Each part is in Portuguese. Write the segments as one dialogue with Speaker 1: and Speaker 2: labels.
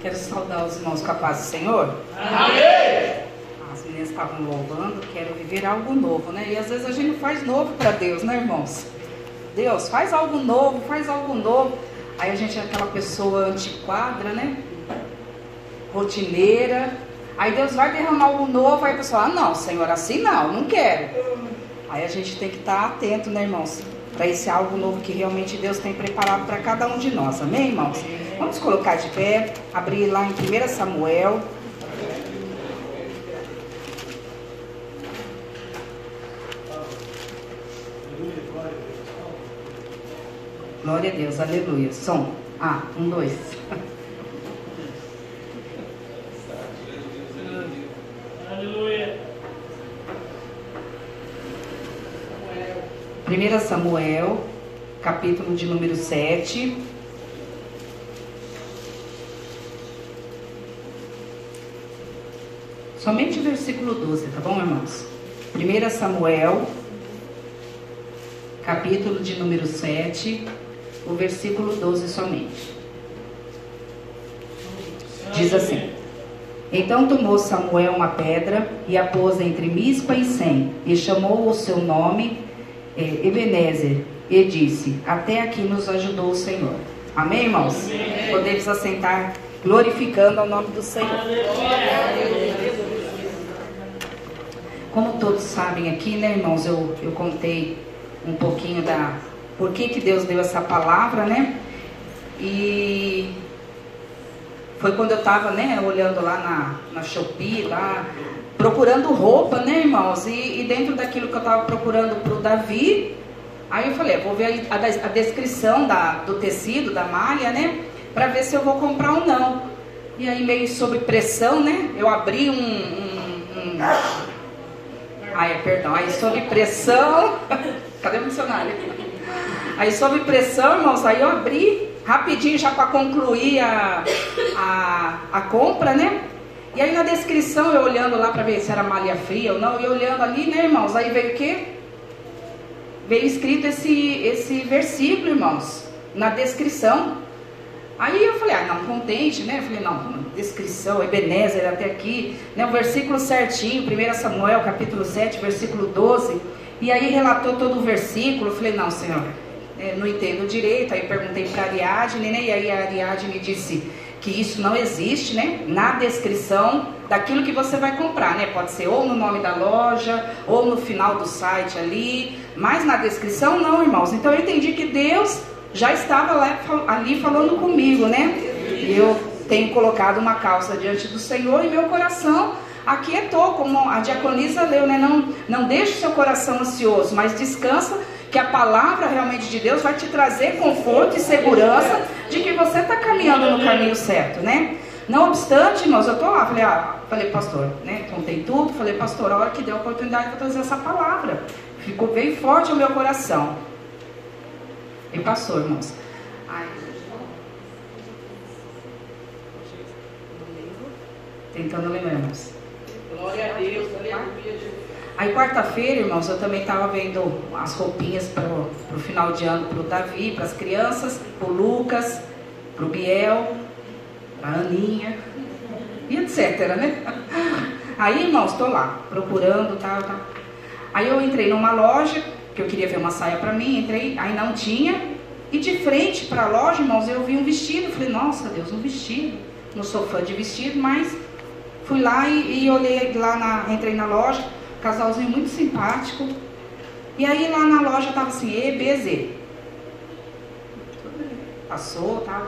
Speaker 1: Quero saudar os irmãos com a paz do Senhor.
Speaker 2: Amém!
Speaker 1: As meninas estavam louvando, quero viver algo novo, né? E às vezes a gente não faz novo para Deus, né, irmãos? Deus, faz algo novo, faz algo novo. Aí a gente é aquela pessoa antiquadra, né? Rotineira. Aí Deus vai derramar algo novo, aí a pessoa, ah não, Senhor, assim não, não quero. Aí a gente tem que estar atento, né, irmãos? Para esse algo novo que realmente Deus tem preparado para cada um de nós. Amém, irmãos? Vamos colocar de pé, abrir lá em 1 Samuel. Glória a Deus, aleluia. Som. Ah, um, dois.
Speaker 2: Aleluia.
Speaker 1: 1 Samuel, capítulo de número 7. Somente o versículo 12, tá bom, irmãos? 1 Samuel, capítulo de número 7, o versículo 12 somente. Diz assim: Então tomou Samuel uma pedra e a pôs entre Mispa e Sem, e chamou o seu nome eh, Ebenezer, e disse: Até aqui nos ajudou o Senhor. Amém, irmãos?
Speaker 2: Amém.
Speaker 1: Podemos assentar glorificando ao nome do Senhor. Como todos sabem aqui, né, irmãos, eu, eu contei um pouquinho da por que, que Deus deu essa palavra, né? E foi quando eu estava, né, olhando lá na, na Shopee, lá, procurando roupa, né, irmãos? E, e dentro daquilo que eu estava procurando para o Davi, aí eu falei, eu vou ver a, a, a descrição da, do tecido, da malha, né? Para ver se eu vou comprar ou não. E aí, meio sob pressão, né? Eu abri um, um, um Ai, perdão. Aí sob pressão. Cadê o dicionário? Aí sob pressão, irmãos, aí eu abri rapidinho já para concluir a, a, a compra, né? E aí na descrição, eu olhando lá para ver se era malha fria ou não, e olhando ali, né, irmãos? Aí veio o quê? Veio escrito esse, esse versículo, irmãos, na descrição. Aí eu falei, ah, não, contente, né? Eu falei, não, descrição, Ebenezer até aqui, né? O versículo certinho, 1 Samuel, capítulo 7, versículo 12. E aí relatou todo o versículo. Eu falei, não, Senhor, é, não entendo direito. Aí perguntei para Ariadne, né? E aí a Ariadne disse que isso não existe, né? Na descrição daquilo que você vai comprar, né? Pode ser ou no nome da loja, ou no final do site ali, mas na descrição não, irmãos. Então eu entendi que Deus já estava lá, ali falando comigo, né? E eu tenho colocado uma calça diante do Senhor e meu coração aquietou, como a diaconisa leu, né? Não, não deixe seu coração ansioso, mas descansa que a palavra realmente de Deus vai te trazer conforto e segurança de que você está caminhando no caminho certo, né? Não obstante, irmãos, eu estou lá, falei, ah, falei, pastor, né? Contei tudo, falei, pastor, a hora que deu a oportunidade, vou trazer essa palavra. Ficou bem forte o meu coração. E passou, irmãos. Ai, Tentando lembrar, irmãos.
Speaker 2: Glória a Deus, aleluia,
Speaker 1: Aí quarta-feira, irmãos, eu também estava vendo as roupinhas para o final de ano para o Davi, para as crianças, para o Lucas, para o Biel, para a Aninha, e etc, né? Aí, irmãos, estou lá, procurando, tal, tal. Aí eu entrei numa loja, que eu queria ver uma saia para mim, entrei, aí não tinha, e de frente para a loja, irmãos, eu vi um vestido, falei, nossa Deus, um vestido. Não sou fã de vestido, mas fui lá e, e olhei lá, na, entrei na loja, casalzinho muito simpático. E aí lá na loja tava assim, EBZ. Passou, tá?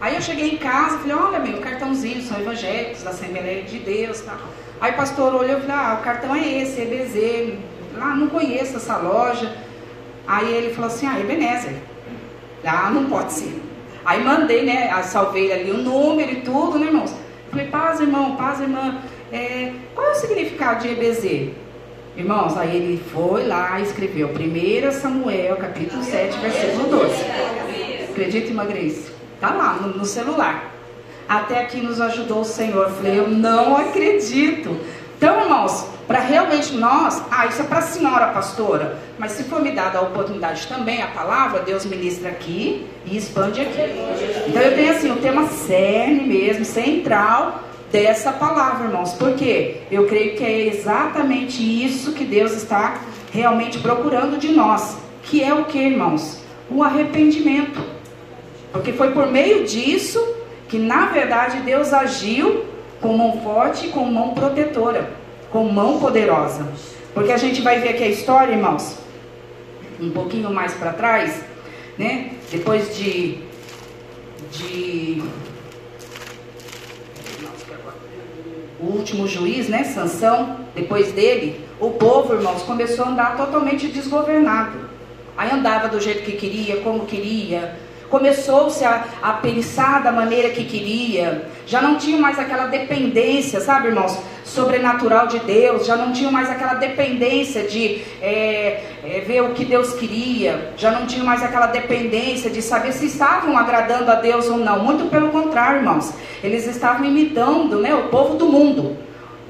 Speaker 1: Aí eu cheguei em casa, falei, olha meu, cartãozinho, são evangélicos da Assembleia de Deus, tá? Aí o pastor olhou e falou, ah, o cartão é esse, EBZ. Lá, não conheço essa loja. Aí ele falou assim, ah, Ebenezer. Ah, não pode ser. Aí mandei, né, salvei ali o número e tudo, né, irmãos? Falei, paz, irmão, paz, irmã. É, qual é o significado de EBZ? Irmãos, aí ele foi lá e escreveu 1 Samuel, capítulo 7, versículo 12. Acredita, irmã Grace? Tá lá no, no celular. Até aqui nos ajudou o Senhor. Eu falei, eu não acredito. Então, irmãos, para realmente nós, ah, isso é para a senhora pastora, mas se for me dada a oportunidade também, a palavra, Deus ministra aqui e expande aqui. Então eu tenho assim, o tema cerne mesmo, central dessa palavra, irmãos, porque eu creio que é exatamente isso que Deus está realmente procurando de nós, que é o que, irmãos? O arrependimento. Porque foi por meio disso que, na verdade, Deus agiu com mão forte e com mão protetora, com mão poderosa. Porque a gente vai ver aqui a história, irmãos, um pouquinho mais para trás, né? Depois de, de o último juiz, né, Sansão, depois dele, o povo, irmãos, começou a andar totalmente desgovernado. Aí andava do jeito que queria, como queria, começou-se a, a pensar da maneira que queria, já não tinha mais aquela dependência, sabe, irmãos, sobrenatural de Deus, já não tinha mais aquela dependência de é, é, ver o que Deus queria, já não tinha mais aquela dependência de saber se estavam agradando a Deus ou não. Muito pelo contrário, irmãos, eles estavam imitando né, o povo do mundo.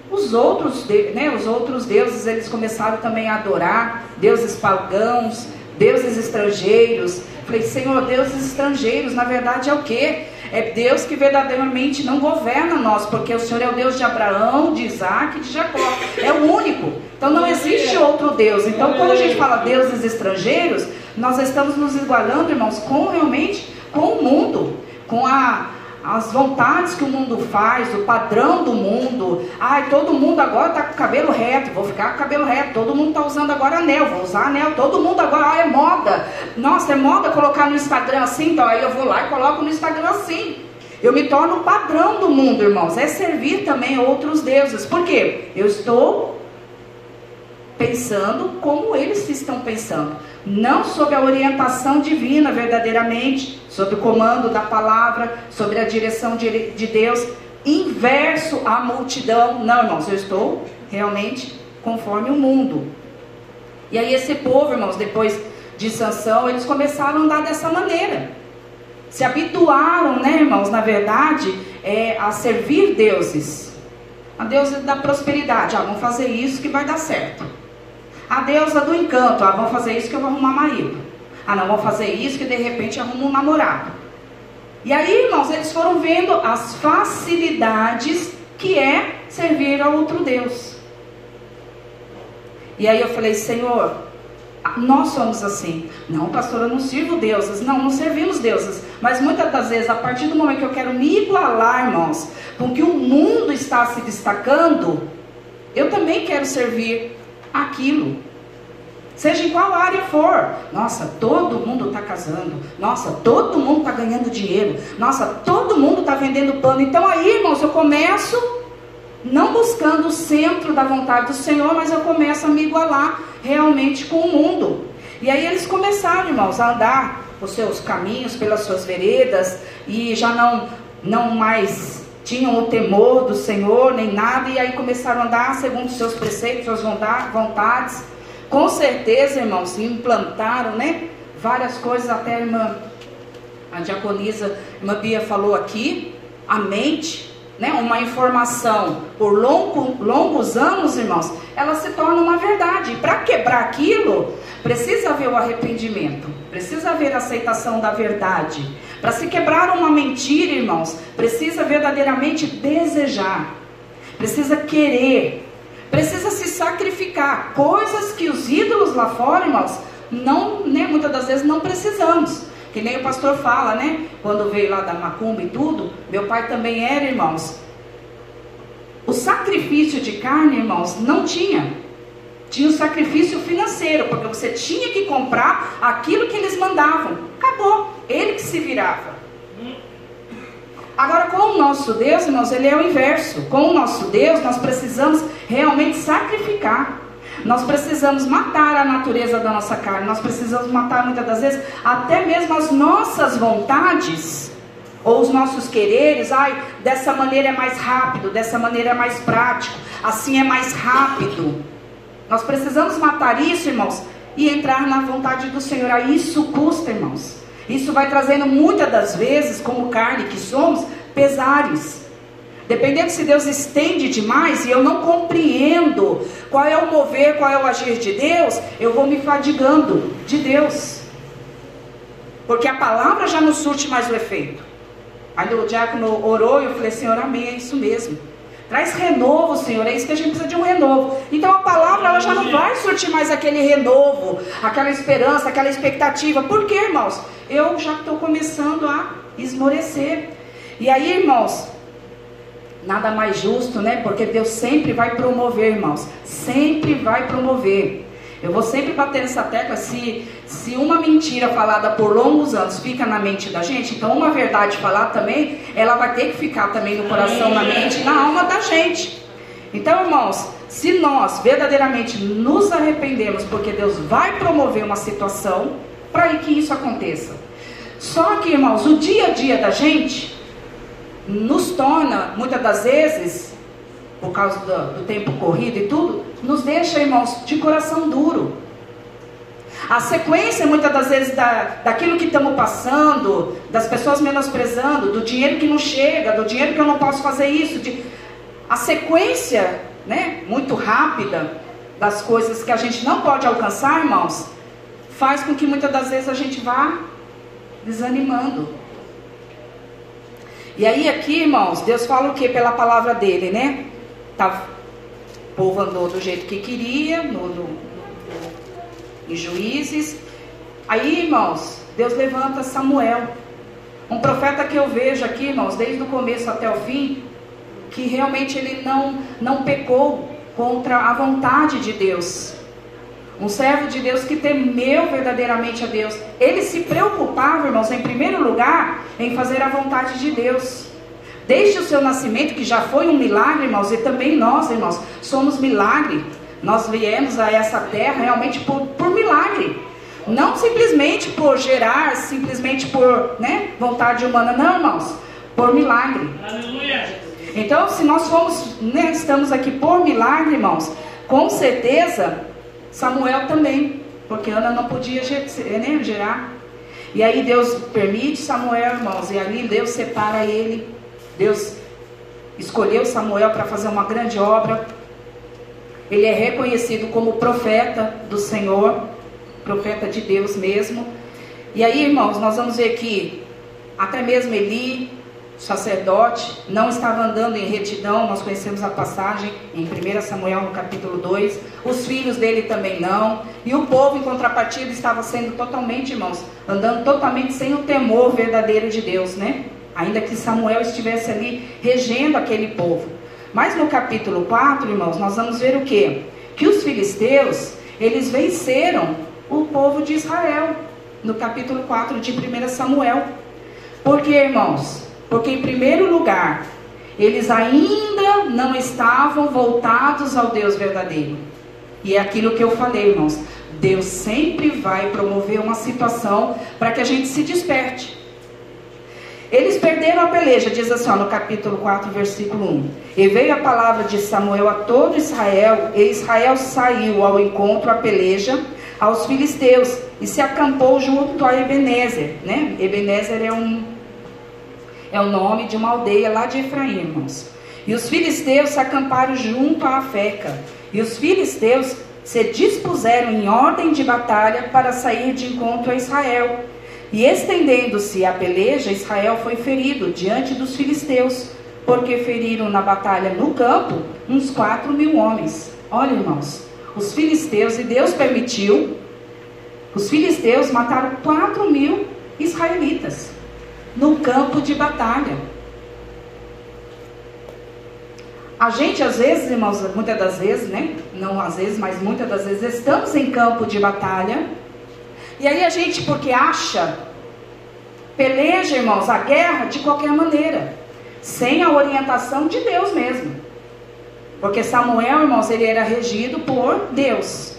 Speaker 1: Os outros, né, os outros deuses, eles começaram também a adorar, deuses pagãos, deuses estrangeiros, Falei, Senhor, deuses estrangeiros, na verdade é o que? É Deus que verdadeiramente não governa nós, porque o Senhor é o Deus de Abraão, de Isaac e de Jacó. É o único. Então não existe outro Deus. Então quando a gente fala deuses estrangeiros, nós estamos nos igualando, irmãos, com realmente com o mundo, com a as vontades que o mundo faz, o padrão do mundo. Ai, todo mundo agora está com o cabelo reto, vou ficar com o cabelo reto. Todo mundo está usando agora anel, vou usar anel. Todo mundo agora, ah, é moda. Nossa, é moda colocar no Instagram assim, então aí eu vou lá e coloco no Instagram assim. Eu me torno o padrão do mundo, irmãos. É servir também outros deuses. Por quê? Eu estou pensando como eles estão pensando não sob a orientação divina verdadeiramente, sob o comando da palavra, sobre a direção de, de Deus, inverso à multidão. Não, irmãos, eu estou realmente conforme o mundo. E aí esse povo, irmãos, depois de Sansão, eles começaram a andar dessa maneira. Se habituaram, né, irmãos, na verdade, é, a servir deuses. A deuses da prosperidade. Ah, vamos fazer isso que vai dar certo. A deusa do encanto, ah, vão fazer isso que eu vou arrumar marido. Ah, não, vão fazer isso que de repente arrumo um namorado. E aí, irmãos, eles foram vendo as facilidades que é servir a outro Deus. E aí eu falei, Senhor, nós somos assim. Não, pastor, eu não sirvo deuses. Não, não servimos deuses. Mas muitas das vezes, a partir do momento que eu quero me igualar, irmãos, com que o mundo está se destacando, eu também quero servir aquilo. Seja em qual área for. Nossa, todo mundo está casando. Nossa, todo mundo está ganhando dinheiro. Nossa, todo mundo está vendendo pano. Então aí, irmãos, eu começo não buscando o centro da vontade do Senhor, mas eu começo a me igualar realmente com o mundo. E aí eles começaram, irmãos, a andar os seus caminhos, pelas suas veredas, e já não, não mais tinham o temor do Senhor, nem nada, e aí começaram a andar segundo os seus preceitos, suas vontades. Com certeza, irmãos, implantaram, né? Várias coisas, até a irmã, a diaconisa, a irmã Bia falou aqui, a mente, né? Uma informação por longo, longos anos, irmãos, ela se torna uma verdade. Para quebrar aquilo, precisa haver o arrependimento, precisa haver a aceitação da verdade. Para se quebrar uma mentira, irmãos, precisa verdadeiramente desejar, precisa querer, precisa se sacrificar. Coisas que os ídolos lá fora, irmãos, não, né, muitas das vezes não precisamos. Que nem o pastor fala, né? Quando veio lá da macumba e tudo, meu pai também era, irmãos. O sacrifício de carne, irmãos, não tinha. Tinha o sacrifício financeiro, porque você tinha que comprar aquilo que eles mandavam. Acabou. Ele que se virava. Agora, com o nosso Deus, irmãos, ele é o inverso. Com o nosso Deus, nós precisamos realmente sacrificar. Nós precisamos matar a natureza da nossa carne. Nós precisamos matar muitas das vezes até mesmo as nossas vontades ou os nossos quereres. Ai, dessa maneira é mais rápido, dessa maneira é mais prático, assim é mais rápido. Nós precisamos matar isso, irmãos, e entrar na vontade do Senhor. Aí isso custa, irmãos. Isso vai trazendo muitas das vezes, como carne que somos, pesares. Dependendo se Deus estende demais e eu não compreendo qual é o mover, qual é o agir de Deus, eu vou me fadigando de Deus. Porque a palavra já não surte mais o efeito. Aí o diácono orou e eu falei, Senhor, amém, é isso mesmo. Traz renovo, Senhor, é isso que a gente precisa de um renovo. Então a palavra ela já não vai surtir mais aquele renovo, aquela esperança, aquela expectativa. Por quê, irmãos? Eu já estou começando a esmorecer. E aí, irmãos, nada mais justo, né? Porque Deus sempre vai promover, irmãos. Sempre vai promover. Eu vou sempre bater nessa tecla. Se, se uma mentira falada por longos anos fica na mente da gente, então uma verdade falada também, ela vai ter que ficar também no coração, na mente na alma da gente. Então, irmãos, se nós verdadeiramente nos arrependemos, porque Deus vai promover uma situação para que isso aconteça. Só que, irmãos, o dia a dia da gente nos torna, muitas das vezes, por causa do, do tempo corrido e tudo, nos deixa, irmãos, de coração duro. A sequência, muitas das vezes, da, daquilo que estamos passando, das pessoas menosprezando, do dinheiro que não chega, do dinheiro que eu não posso fazer isso, de, a sequência, né, muito rápida das coisas que a gente não pode alcançar, irmãos, faz com que muitas das vezes a gente vá desanimando. E aí aqui, irmãos, Deus fala o que pela palavra dele, né? Tá, o povo andou do jeito que queria, no, no, em juízes. Aí, irmãos, Deus levanta Samuel. Um profeta que eu vejo aqui, irmãos, desde o começo até o fim, que realmente ele não, não pecou contra a vontade de Deus. Um servo de Deus que temeu verdadeiramente a Deus. Ele se preocupava, irmãos, em primeiro lugar, em fazer a vontade de Deus. Desde o seu nascimento, que já foi um milagre, irmãos, e também nós, irmãos, somos milagre. Nós viemos a essa terra realmente por, por milagre. Não simplesmente por gerar, simplesmente por né, vontade humana, não, irmãos, por milagre. Aleluia. Então, se nós fomos, né, estamos aqui por milagre, irmãos, com certeza Samuel também, porque Ana não podia né, gerar. E aí Deus permite Samuel, irmãos, e ali Deus separa ele. Deus escolheu Samuel para fazer uma grande obra. Ele é reconhecido como profeta do Senhor, profeta de Deus mesmo. E aí, irmãos, nós vamos ver que até mesmo Eli, sacerdote, não estava andando em retidão, nós conhecemos a passagem em 1 Samuel no capítulo 2, os filhos dele também não, e o povo em contrapartida estava sendo totalmente, irmãos, andando totalmente sem o temor verdadeiro de Deus, né? Ainda que Samuel estivesse ali regendo aquele povo. Mas no capítulo 4, irmãos, nós vamos ver o que? Que os filisteus, eles venceram o povo de Israel, no capítulo 4 de 1 Samuel. Porque, irmãos, porque, em primeiro lugar, eles ainda não estavam voltados ao Deus verdadeiro. E é aquilo que eu falei, irmãos. Deus sempre vai promover uma situação para que a gente se desperte. Eles perderam a peleja, diz assim ó, no capítulo 4, versículo 1. E veio a palavra de Samuel a todo Israel, e Israel saiu ao encontro à peleja aos filisteus e se acampou junto a Ebenezer. Né? Ebenezer é um é o nome de uma aldeia lá de Efraim, irmãos. E os filisteus se acamparam junto a Afeca. E os filisteus se dispuseram em ordem de batalha para sair de encontro a Israel. E estendendo-se a peleja, Israel foi ferido diante dos filisteus, porque feriram na batalha no campo uns quatro mil homens. Olha, irmãos, os filisteus, e Deus permitiu, os filisteus mataram quatro mil israelitas no campo de batalha. A gente, às vezes, irmãos, muitas das vezes, né? Não às vezes, mas muitas das vezes, estamos em campo de batalha. E aí a gente, porque acha, peleja, irmãos, a guerra de qualquer maneira, sem a orientação de Deus mesmo. Porque Samuel, irmãos, ele era regido por Deus.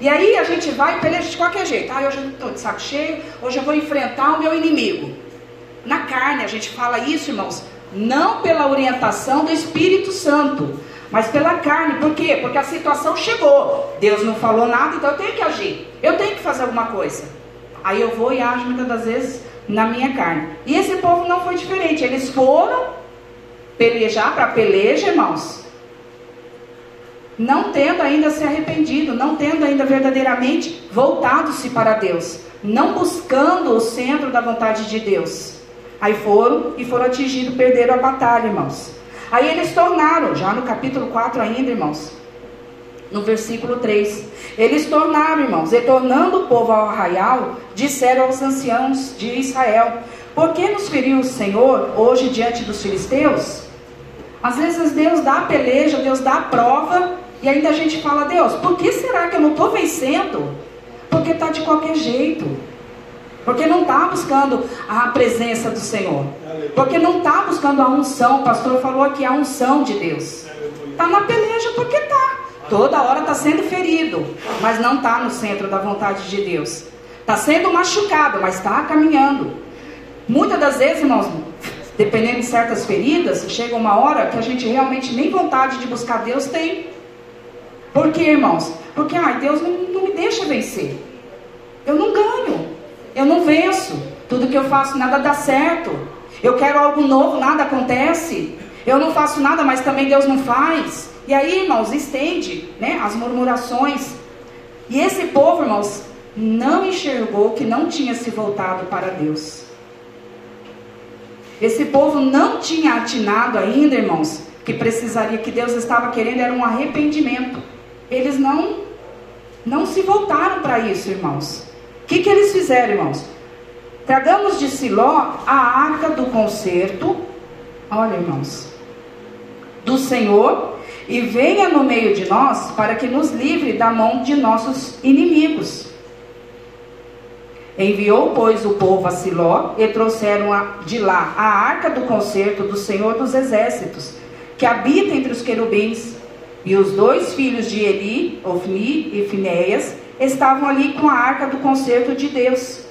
Speaker 1: E aí a gente vai e peleja de qualquer jeito. Ah, hoje eu estou de saco cheio, hoje eu vou enfrentar o meu inimigo na carne. A gente fala isso, irmãos, não pela orientação do Espírito Santo, mas pela carne. Por quê? Porque a situação chegou. Deus não falou nada, então eu tenho que agir. Eu tenho que fazer alguma coisa. Aí eu vou e ajo muitas das vezes na minha carne. E esse povo não foi diferente. Eles foram pelejar para peleja, irmãos, não tendo ainda se arrependido, não tendo ainda verdadeiramente voltado-se para Deus, não buscando o centro da vontade de Deus. Aí foram e foram atingidos, perderam a batalha, irmãos. Aí eles tornaram, já no capítulo 4 ainda, irmãos, no versículo 3, eles tornaram, irmãos, e tornando o povo ao arraial, disseram aos anciãos de Israel: Por que nos feriu o Senhor hoje diante dos filisteus? Às vezes Deus dá a peleja, Deus dá a prova, e ainda a gente fala, Deus, por que será que eu não estou vencendo? Porque está de qualquer jeito. Porque não está buscando a presença do Senhor. Porque não está buscando a unção. O pastor falou aqui a unção de Deus. Está na peleja porque está. Toda hora está sendo ferido, mas não está no centro da vontade de Deus. Está sendo machucado, mas está caminhando. Muitas das vezes, irmãos, dependendo de certas feridas, chega uma hora que a gente realmente nem vontade de buscar Deus tem. Por quê, irmãos? Porque ai, Deus não, não me deixa vencer. Eu não ganho. Eu não venço. Tudo que eu faço, nada dá certo. Eu quero algo novo, nada acontece. Eu não faço nada, mas também Deus não faz. E aí, irmãos, estende né, as murmurações. E esse povo, irmãos, não enxergou que não tinha se voltado para Deus. Esse povo não tinha atinado ainda, irmãos, que precisaria, que Deus estava querendo era um arrependimento. Eles não, não se voltaram para isso, irmãos. O que, que eles fizeram, irmãos? Tragamos de Siló a arca do concerto, olha, irmãos, do Senhor, e venha no meio de nós para que nos livre da mão de nossos inimigos. Enviou, pois, o povo a Siló e trouxeram de lá a arca do concerto do Senhor dos Exércitos, que habita entre os querubins. E os dois filhos de Eli, Ofni e Finéias, estavam ali com a arca do concerto de Deus.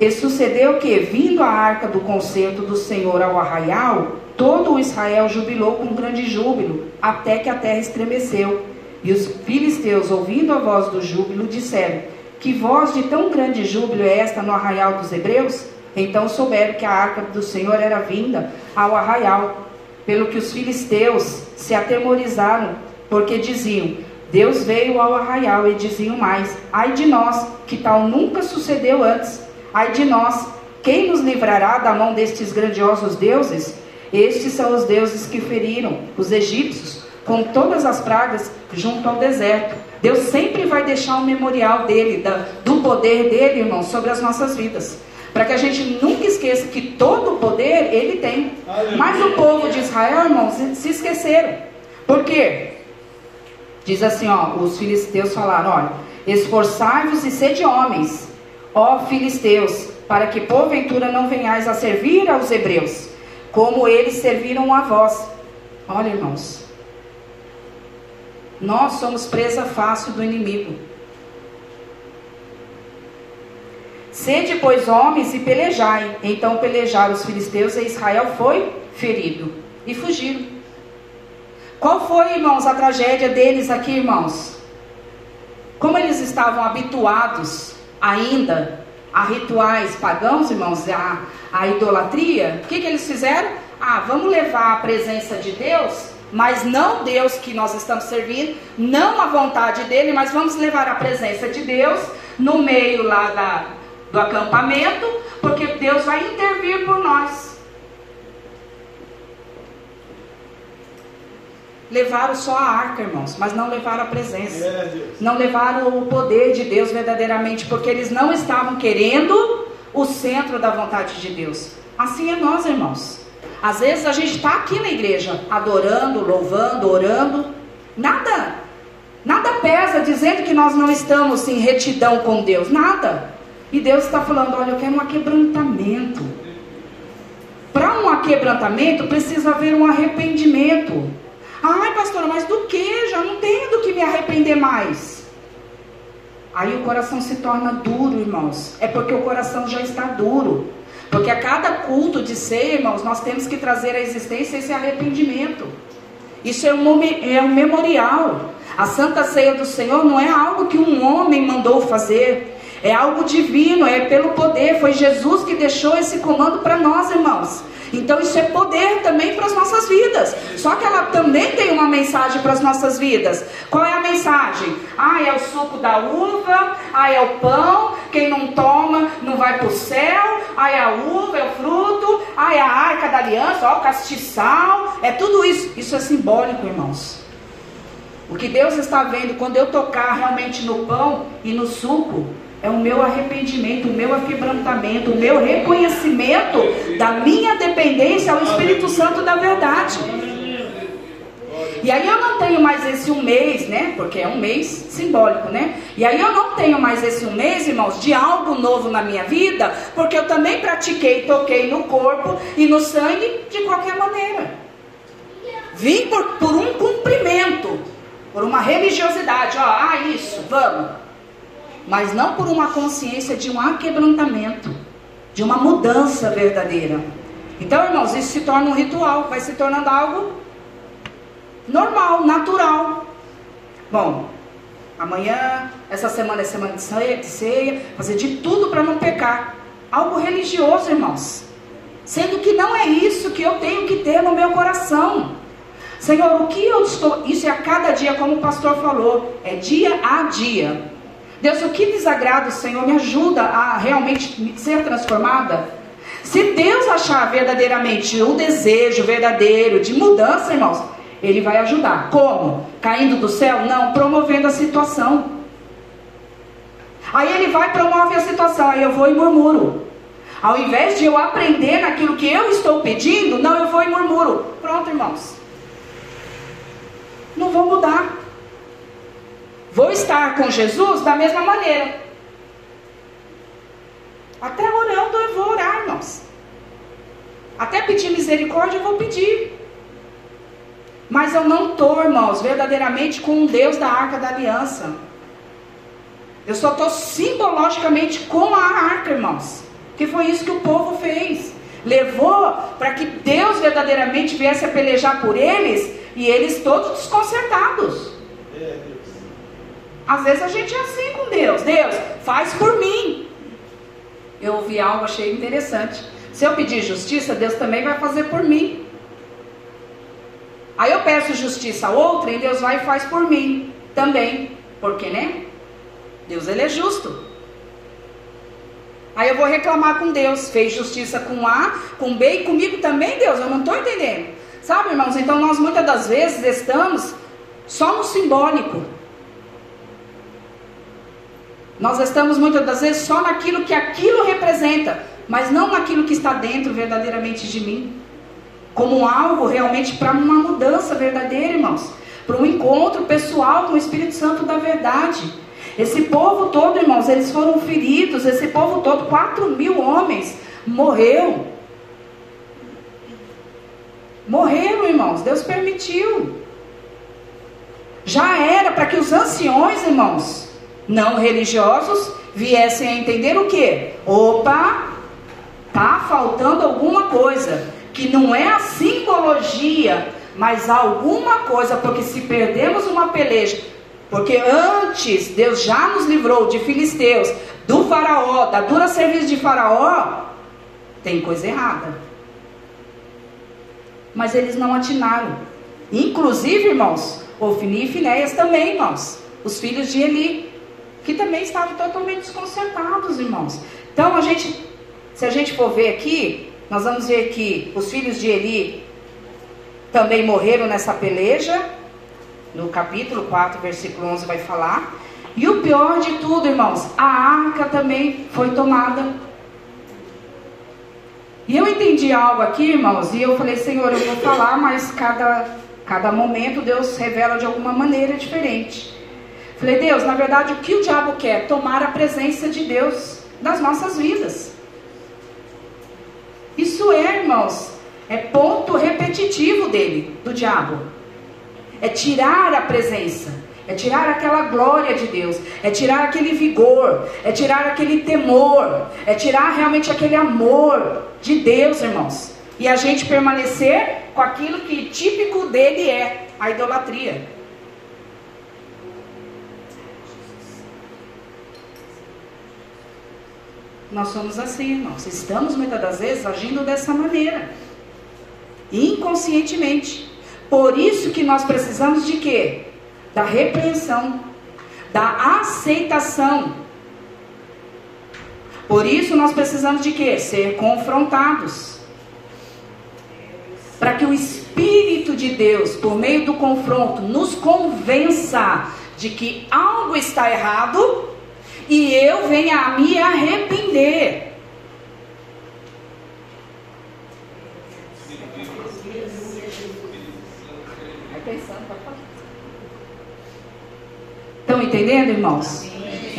Speaker 1: E sucedeu que, vindo a arca do concerto do Senhor ao arraial, todo o Israel jubilou com grande júbilo, até que a terra estremeceu. E os filisteus, ouvindo a voz do júbilo, disseram: Que voz de tão grande júbilo é esta no arraial dos hebreus? Então souberam que a arca do Senhor era vinda ao arraial, pelo que os filisteus se atemorizaram, porque diziam: Deus veio ao arraial, e diziam mais: Ai de nós, que tal nunca sucedeu antes. Ai de nós, quem nos livrará da mão destes grandiosos deuses? Estes são os deuses que feriram os egípcios com todas as pragas junto ao deserto. Deus sempre vai deixar um memorial dele, do poder dele, irmão, sobre as nossas vidas. Para que a gente nunca esqueça que todo o poder ele tem. Mas o povo de Israel, irmãos, se esqueceram. Por quê? Diz assim, ó, os filisteus falaram, olha, esforçai-vos e sede homens, ó filisteus, para que porventura não venhais a servir aos hebreus, como eles serviram a vós. Olha, irmãos, nós somos presa fácil do inimigo. Sede, pois, homens e pelejai. Então pelejaram os filisteus e Israel foi ferido. E fugiram. Qual foi, irmãos, a tragédia deles aqui, irmãos? Como eles estavam habituados ainda a rituais pagãos, irmãos, a, a idolatria, o que, que eles fizeram? Ah, vamos levar a presença de Deus mas não Deus que nós estamos servindo, não a vontade dele, mas vamos levar a presença de Deus no meio lá da, do acampamento, porque Deus vai intervir por nós. Levaram só a arca, irmãos, mas não levaram a presença. Não levaram o poder de Deus verdadeiramente, porque eles não estavam querendo o centro da vontade de Deus. Assim é nós, irmãos. Às vezes a gente está aqui na igreja, adorando, louvando, orando, nada, nada pesa dizendo que nós não estamos em retidão com Deus, nada. E Deus está falando: olha, eu quero um aquebrantamento. Para um aquebrantamento precisa haver um arrependimento. Ai, pastora, mas do que? Já não tenho do que me arrepender mais. Aí o coração se torna duro, irmãos. É porque o coração já está duro. Porque a cada culto de ceia, irmãos, nós temos que trazer à existência esse arrependimento. Isso é um, é um memorial. A Santa Ceia do Senhor não é algo que um homem mandou fazer. É algo divino, é pelo poder. Foi Jesus que deixou esse comando para nós, irmãos. Então isso é poder também para as nossas vidas. Só que ela também tem uma mensagem para as nossas vidas. Qual é a mensagem? Ah, é o suco da uva, ah, é o pão, quem não toma não vai para o céu, ah, é a uva, é o fruto, ah, é a arca da aliança, ó, o castiçal, é tudo isso. Isso é simbólico, irmãos. O que Deus está vendo quando eu tocar realmente no pão e no suco, é o meu arrependimento, o meu aquebrantamento, o meu reconhecimento da minha dependência ao Espírito Santo da verdade. E aí eu não tenho mais esse um mês, né? Porque é um mês simbólico, né? E aí eu não tenho mais esse um mês, irmãos, de algo novo na minha vida, porque eu também pratiquei, toquei no corpo e no sangue de qualquer maneira. Vim por, por um cumprimento, por uma religiosidade, ó, ah, isso, vamos mas não por uma consciência de um aquebrantamento, de uma mudança verdadeira. Então, irmãos, isso se torna um ritual, vai se tornando algo normal, natural. Bom, amanhã, essa semana é semana de ceia, de ceia fazer de tudo para não pecar. Algo religioso, irmãos. Sendo que não é isso que eu tenho que ter no meu coração. Senhor, o que eu estou. Isso é a cada dia, como o pastor falou, é dia a dia. Deus, o que desagrada o Senhor me ajuda a realmente ser transformada? Se Deus achar verdadeiramente o desejo verdadeiro de mudança, irmãos, Ele vai ajudar. Como? Caindo do céu? Não, promovendo a situação. Aí Ele vai promove a situação, aí eu vou e murmuro. Ao invés de eu aprender naquilo que eu estou pedindo, não, eu vou e murmuro. Pronto, irmãos. Não vou mudar. Vou estar com Jesus da mesma maneira. Até orando eu vou orar, irmãos. Até pedir misericórdia eu vou pedir. Mas eu não estou, irmãos, verdadeiramente com o Deus da arca da aliança. Eu só estou simbologicamente com a arca, irmãos. Que foi isso que o povo fez. Levou para que Deus verdadeiramente viesse a pelejar por eles e eles todos desconcertados. É, às vezes a gente é assim com Deus. Deus, faz por mim. Eu ouvi algo, achei interessante. Se eu pedir justiça, Deus também vai fazer por mim. Aí eu peço justiça a outra e Deus vai e faz por mim também. Porque, né? Deus ele é justo. Aí eu vou reclamar com Deus. Fez justiça com A, com B e comigo também, Deus. Eu não estou entendendo. Sabe, irmãos? Então nós muitas das vezes estamos só no simbólico. Nós estamos muitas das vezes só naquilo que aquilo representa, mas não naquilo que está dentro verdadeiramente de mim. Como algo realmente para uma mudança verdadeira, irmãos. Para um encontro pessoal com o Espírito Santo da verdade. Esse povo todo, irmãos, eles foram feridos. Esse povo todo, quatro mil homens, morreu. Morreram, irmãos. Deus permitiu. Já era para que os anciões, irmãos, não religiosos viessem a entender o que? Opa, tá faltando alguma coisa que não é a simbologia, mas alguma coisa, porque se perdemos uma peleja, porque antes Deus já nos livrou de filisteus, do faraó, da dura serviço de faraó, tem coisa errada. Mas eles não atinaram. Inclusive, irmãos, Ofni e Finéias também, irmãos, os filhos de Eli que também estavam totalmente desconcertados, irmãos. Então, a gente, se a gente for ver aqui, nós vamos ver que os filhos de Eli também morreram nessa peleja. No capítulo 4, versículo 11 vai falar. E o pior de tudo, irmãos, a arca também foi tomada. E eu entendi algo aqui, irmãos, e eu falei, Senhor, eu vou falar, mas cada, cada momento Deus revela de alguma maneira diferente. Falei, Deus, na verdade, o que o diabo quer? Tomar a presença de Deus nas nossas vidas. Isso é, irmãos, é ponto repetitivo dele, do diabo. É tirar a presença, é tirar aquela glória de Deus, é tirar aquele vigor, é tirar aquele temor, é tirar realmente aquele amor de Deus, irmãos. E a gente permanecer com aquilo que típico dele é a idolatria. Nós somos assim, irmãos. Estamos muitas das vezes agindo dessa maneira, inconscientemente. Por isso que nós precisamos de quê? Da repreensão, da aceitação. Por isso nós precisamos de quê? Ser confrontados. Para que o Espírito de Deus, por meio do confronto, nos convença de que algo está errado e eu venha a me arrepender. Estão entendendo, irmãos?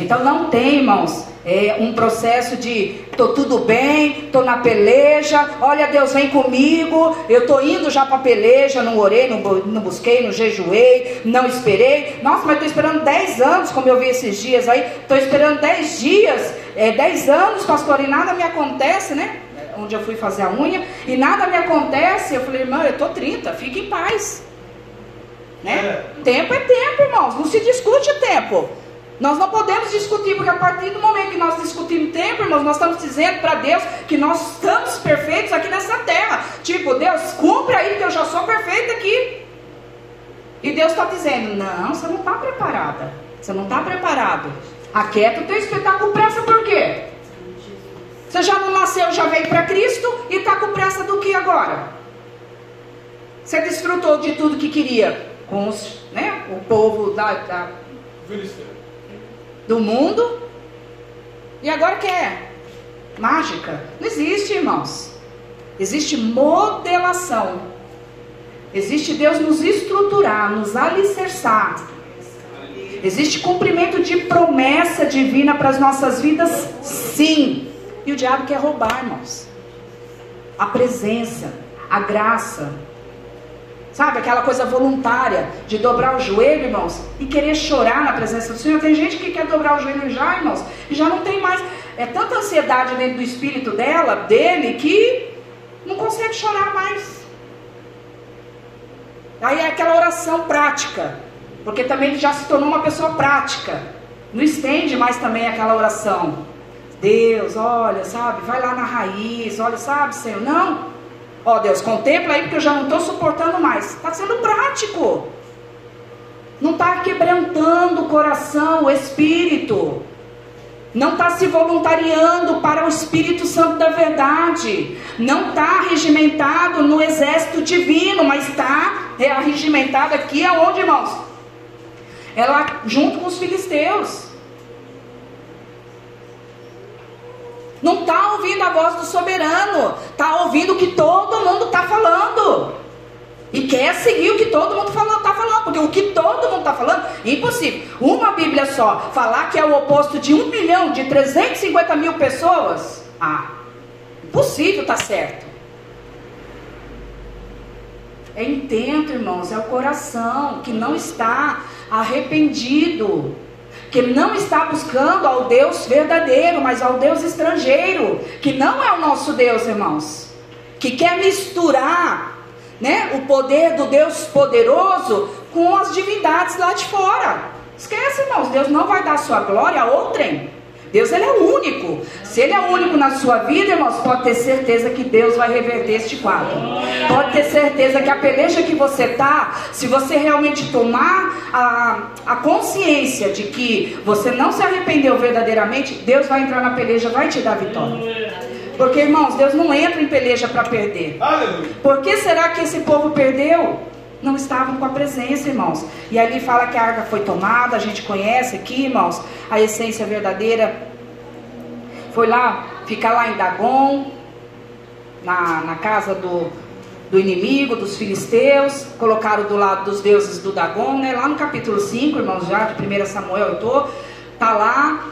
Speaker 1: Então não tem, irmãos, é um processo de tô tudo bem, tô na peleja, olha Deus vem comigo, eu tô indo já para a peleja, não orei, não, não busquei, não jejuei, não esperei. Nossa, mas estou esperando 10 anos, como eu vi esses dias aí, estou esperando 10 dias, é, 10 anos, pastor, e nada me acontece, né? Onde eu fui fazer a unha, e nada me acontece. Eu falei, irmão, eu tô 30, fique em paz. Né? É. Tempo é tempo, irmãos, não se discute o tempo. Nós não podemos discutir, porque a partir do momento que nós discutimos tempo, irmãos, nós estamos dizendo para Deus que nós estamos perfeitos aqui nessa terra. Tipo, Deus, cumpre aí, que eu já sou perfeito aqui. E Deus está dizendo: Não, você não está preparada. Você não está preparado. Aquieta o teu espetáculo pressa por quê? Você já não nasceu, já veio para Cristo e está com pressa do que agora? Você desfrutou de tudo que queria com os, né, o povo da, da do mundo. E agora quer mágica? Não existe, irmãos. Existe modelação. Existe Deus nos estruturar, nos alicerçar. Existe cumprimento de promessa divina para as nossas vidas? Sim. E o diabo quer roubar, irmãos. A presença, a graça, Sabe, aquela coisa voluntária de dobrar o joelho, irmãos, e querer chorar na presença do Senhor. Tem gente que quer dobrar o joelho já, irmãos, e já não tem mais. É tanta ansiedade dentro do espírito dela, dele, que não consegue chorar mais. Aí é aquela oração prática, porque também ele já se tornou uma pessoa prática. Não estende mais também aquela oração. Deus, olha, sabe, vai lá na raiz, olha, sabe, Senhor. Não. Ó Deus, contempla aí porque eu já não estou suportando mais. Está sendo prático. Não está quebrantando o coração, o espírito. Não está se voluntariando para o Espírito Santo da verdade. Não está regimentado no exército divino, mas está regimentado aqui aonde, irmãos? Ela junto com os filisteus. Não está ouvindo a voz do soberano, está ouvindo o que todo mundo está falando. E quer seguir o que todo mundo está falando, porque o que todo mundo está falando, é impossível. Uma Bíblia só, falar que é o oposto de um milhão, de 350 mil pessoas, ah, impossível está certo. É intento, irmãos, é o coração que não está arrependido que não está buscando ao Deus verdadeiro, mas ao Deus estrangeiro, que não é o nosso Deus, irmãos, que quer misturar, né, o poder do Deus poderoso com as divindades lá de fora. Esquece, irmãos, Deus não vai dar sua glória a outrem. Deus ele é único. Se ele é único na sua vida, irmãos, pode ter certeza que Deus vai reverter este quadro. Pode ter certeza que a peleja que você está, se você realmente tomar a, a consciência de que você não se arrependeu verdadeiramente, Deus vai entrar na peleja, vai te dar vitória. Porque, irmãos, Deus não entra em peleja para perder. Por que será que esse povo perdeu? Não estavam com a presença, irmãos. E ali fala que a arca foi tomada, a gente conhece aqui, irmãos, a essência verdadeira. Foi lá, ficar lá em Dagon, na, na casa do, do inimigo, dos filisteus, colocaram do lado dos deuses do Dagon, né? Lá no capítulo 5, irmãos, já de 1 Samuel eu tô, tá lá,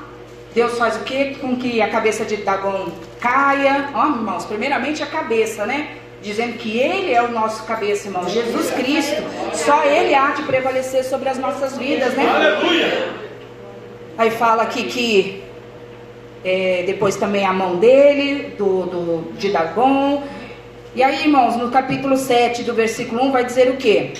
Speaker 1: Deus faz o que? Com que a cabeça de Dagon caia, ó, irmãos, primeiramente a cabeça, né? Dizendo que Ele é o nosso cabeça, irmão. Jesus Cristo, só Ele há de prevalecer sobre as nossas vidas, né? Aleluia! Aí fala aqui que é, depois também a mão dele, do, do, de Dagon. E aí, irmãos, no capítulo 7 do versículo 1 vai dizer o que?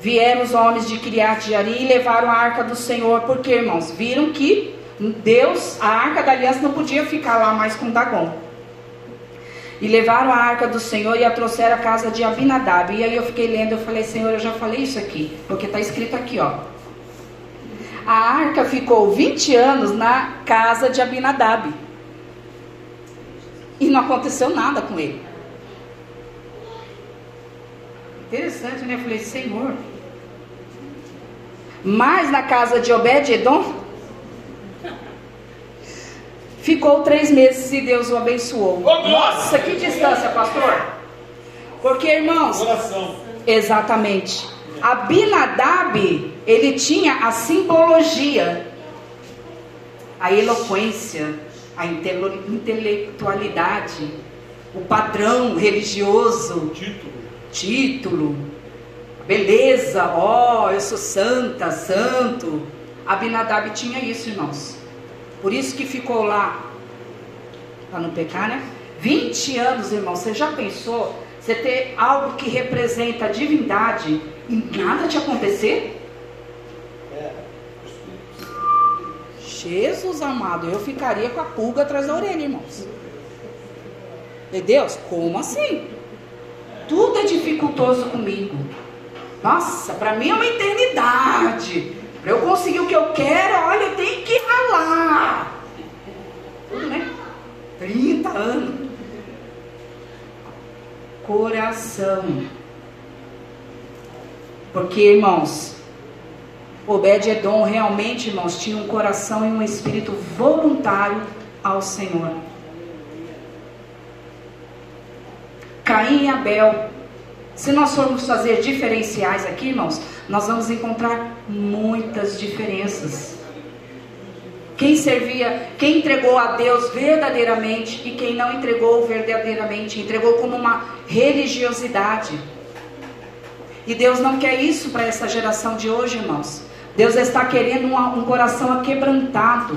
Speaker 1: Vieram os homens de Criat Jari e levaram a arca do Senhor, porque, irmãos, viram que Deus, a arca da aliança não podia ficar lá mais com Dagon. E levaram a arca do Senhor e a trouxeram à casa de Abinadab. E aí eu fiquei lendo, eu falei, Senhor, eu já falei isso aqui, porque está escrito aqui, ó. A arca ficou 20 anos na casa de Abinadab. E não aconteceu nada com ele. Interessante, né? Eu falei, Senhor. Mas na casa de Obed-Edom, ficou três meses e Deus o abençoou. Nossa, que distância, pastor. Porque, irmãos, exatamente. Abinadab, ele tinha a simbologia, a eloquência, a intele- intelectualidade, o padrão religioso,
Speaker 2: Título.
Speaker 1: título, beleza, ó, eu sou santa, santo. Abinadab tinha isso, irmãos. Por isso que ficou lá, para não pecar, né? 20 anos, irmão. Você já pensou você ter algo que representa a divindade e nada te acontecer? Jesus amado, eu ficaria com a pulga atrás da orelha, irmãos. Meu Deus, como assim? Tudo é dificultoso comigo. Nossa, para mim é uma eternidade. Para eu conseguir o que eu quero, olha, eu tenho que ralar. Tudo, né? 30 anos. Coração. Porque, irmãos, Obed-Edom realmente, irmãos, tinha um coração e um espírito voluntário ao Senhor. Caim e Abel. Se nós formos fazer diferenciais aqui, irmãos, nós vamos encontrar muitas diferenças. Quem servia, quem entregou a Deus verdadeiramente e quem não entregou verdadeiramente, entregou como uma religiosidade. E Deus não quer isso para essa geração de hoje, irmãos. Deus está querendo um, coração aquebrantado,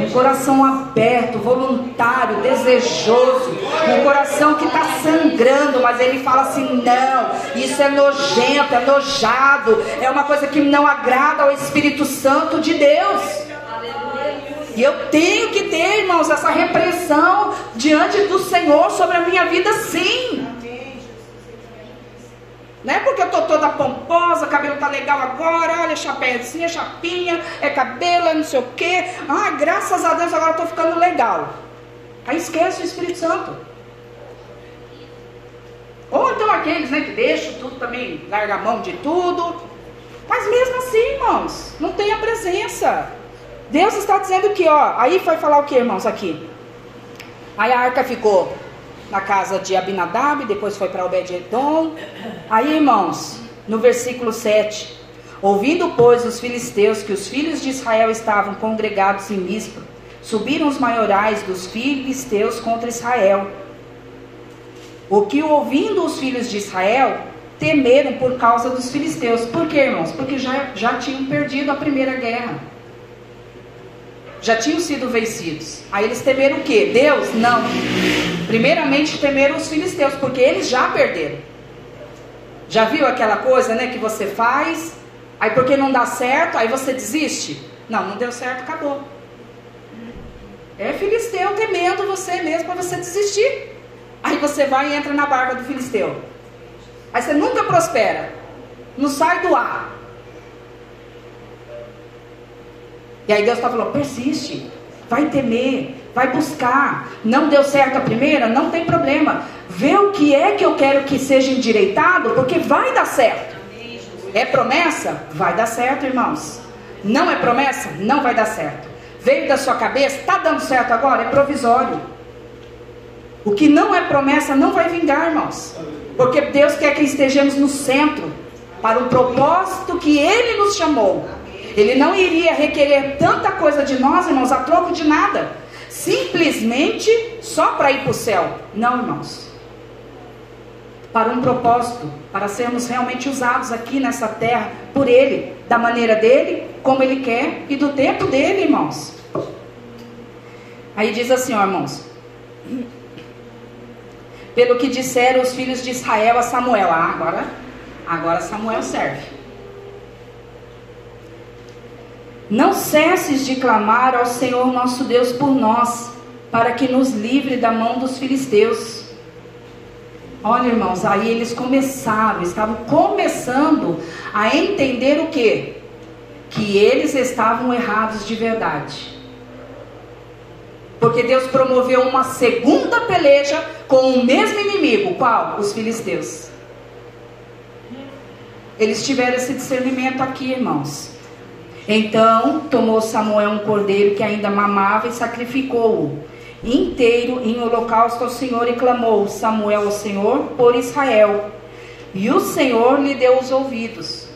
Speaker 1: um coração aberto, voluntário, desejoso, um coração que está sangrando, mas ele fala assim: não, isso é nojento, é nojado, é uma coisa que não agrada ao Espírito Santo de Deus. E eu tenho que ter, irmãos, essa repressão diante do Senhor sobre a minha vida, sim. Não é porque eu tô toda pomposa, cabelo tá legal agora, olha, chapéuzinha, chapinha, é cabelo, é não sei o quê. Ah, graças a Deus agora eu tô ficando legal. Aí esquece o Espírito Santo. Ou então aqueles né, que deixam tudo também, larga a mão de tudo. Mas mesmo assim, irmãos, não tem a presença. Deus está dizendo que, ó, aí foi falar o que, irmãos, aqui? Aí a arca ficou na casa de Abinadab, depois foi para Obed-Edom. Aí, irmãos, no versículo 7, ouvindo, pois, os filisteus que os filhos de Israel estavam congregados em Mispa, subiram os maiorais dos filisteus contra Israel. O que ouvindo os filhos de Israel, temeram por causa dos filisteus. Por quê, irmãos? Porque já, já tinham perdido a primeira guerra. Já tinham sido vencidos. Aí eles temeram o quê? Deus? Não. Primeiramente temeram os filisteus, porque eles já perderam. Já viu aquela coisa, né, que você faz, aí porque não dá certo, aí você desiste? Não, não deu certo, acabou. É filisteu temendo você mesmo para você desistir. Aí você vai e entra na barca do filisteu. Aí você nunca prospera. Não sai do ar. E aí Deus está falando, persiste, vai temer, vai buscar. Não deu certo a primeira, não tem problema. Vê o que é que eu quero que seja endireitado, porque vai dar certo. É promessa? Vai dar certo, irmãos. Não é promessa? Não vai dar certo. Veio da sua cabeça, está dando certo agora? É provisório. O que não é promessa não vai vingar, irmãos. Porque Deus quer que estejamos no centro para o propósito que Ele nos chamou. Ele não iria requerer tanta coisa de nós, irmãos, a troco de nada. Simplesmente só para ir para o céu. Não, irmãos. Para um propósito, para sermos realmente usados aqui nessa terra por Ele, da maneira dele, como Ele quer e do tempo dele, irmãos. Aí diz assim, ó, irmãos. Pelo que disseram os filhos de Israel a Samuel. Ah, agora, agora Samuel serve. Não cesses de clamar ao Senhor nosso Deus por nós, para que nos livre da mão dos filisteus. Olha, irmãos, aí eles começaram, estavam começando a entender o que? Que eles estavam errados de verdade. Porque Deus promoveu uma segunda peleja com o mesmo inimigo. Qual? Os filisteus. Eles tiveram esse discernimento aqui, irmãos. Então tomou Samuel um cordeiro que ainda mamava e sacrificou-o inteiro em holocausto ao Senhor e clamou Samuel ao Senhor por Israel. E o Senhor lhe deu os ouvidos.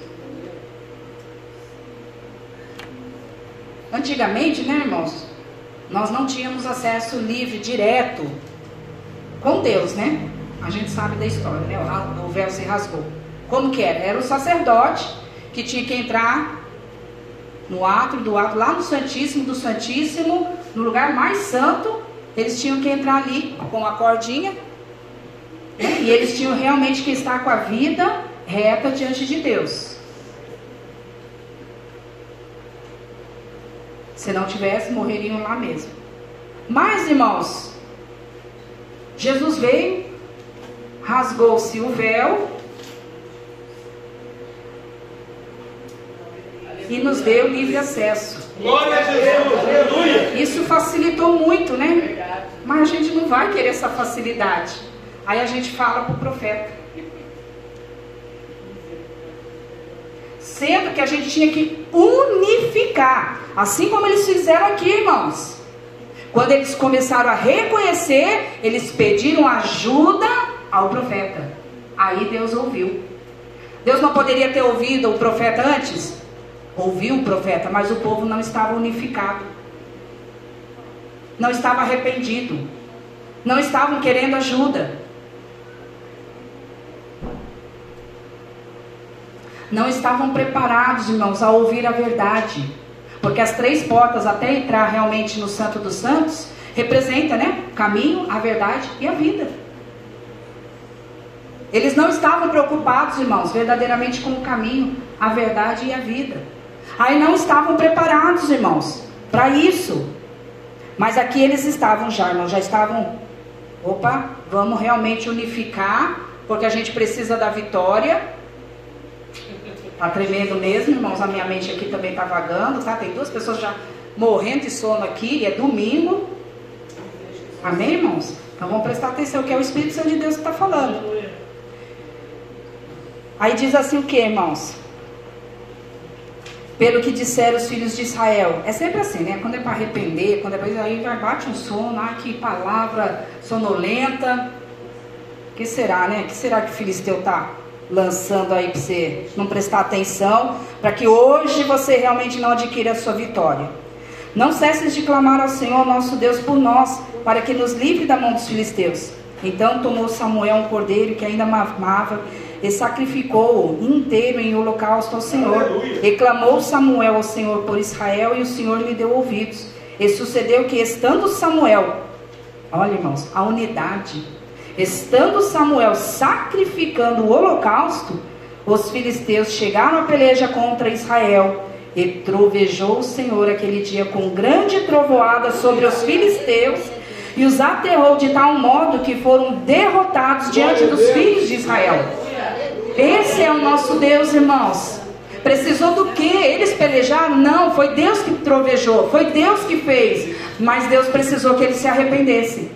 Speaker 1: Antigamente, né, irmãos? Nós não tínhamos acesso livre, direto com Deus, né? A gente sabe da história, né? O véu se rasgou. Como que era? Era o sacerdote que tinha que entrar no átrio do átrio, lá no Santíssimo do Santíssimo, no lugar mais santo, eles tinham que entrar ali com a cordinha, né? e eles tinham realmente que estar com a vida reta diante de Deus. Se não tivesse, morreriam lá mesmo. Mas, irmãos, Jesus veio, rasgou-se o véu e nos deu livre acesso.
Speaker 2: Glória a Jesus, aleluia.
Speaker 1: Isso facilitou muito, né? Mas a gente não vai querer essa facilidade. Aí a gente fala para o profeta. Sendo que a gente tinha que unificar. Assim como eles fizeram aqui, irmãos. Quando eles começaram a reconhecer, eles pediram ajuda ao profeta. Aí Deus ouviu. Deus não poderia ter ouvido o profeta antes? Ouviu o profeta, mas o povo não estava unificado. Não estava arrependido. Não estavam querendo ajuda. Não estavam preparados, irmãos, a ouvir a verdade. Porque as três portas até entrar realmente no Santo dos Santos representa, né? O caminho, a verdade e a vida. Eles não estavam preocupados, irmãos, verdadeiramente com o caminho, a verdade e a vida. Aí não estavam preparados, irmãos, para isso. Mas aqui eles estavam já, irmãos, já estavam. Opa, vamos realmente unificar, porque a gente precisa da vitória. Tá tremendo mesmo, irmãos. A minha mente aqui também tá vagando, tá? Tem duas pessoas já morrendo de sono aqui, e é domingo. Amém, irmãos? Então vamos prestar atenção, que é o Espírito Santo de Deus que está falando. Aí diz assim o que, irmãos? Pelo que disseram os filhos de Israel. É sempre assim, né? Quando é para arrepender, quando é aí já bate um sono, ah, que palavra sonolenta. que será, né? que será que o filisteu tá lançando aí para você não prestar atenção, para que hoje você realmente não adquira a sua vitória? Não cesses de clamar ao Senhor nosso Deus por nós, para que nos livre da mão dos filisteus. Então tomou Samuel um cordeiro que ainda mamava e sacrificou-o inteiro em holocausto ao Senhor. Aleluia. E clamou Samuel ao Senhor por Israel, e o Senhor lhe deu ouvidos. E sucedeu que, estando Samuel, olha irmãos, a unidade, estando Samuel sacrificando o holocausto, os filisteus chegaram à peleja contra Israel. E trovejou o Senhor aquele dia com grande trovoada sobre os filisteus e os aterrou de tal modo que foram derrotados diante dos filhos de Israel. Esse é o nosso Deus, irmãos. Precisou do que? Eles pelejaram? Não, foi Deus que trovejou, foi Deus que fez. Mas Deus precisou que eles se arrependessem.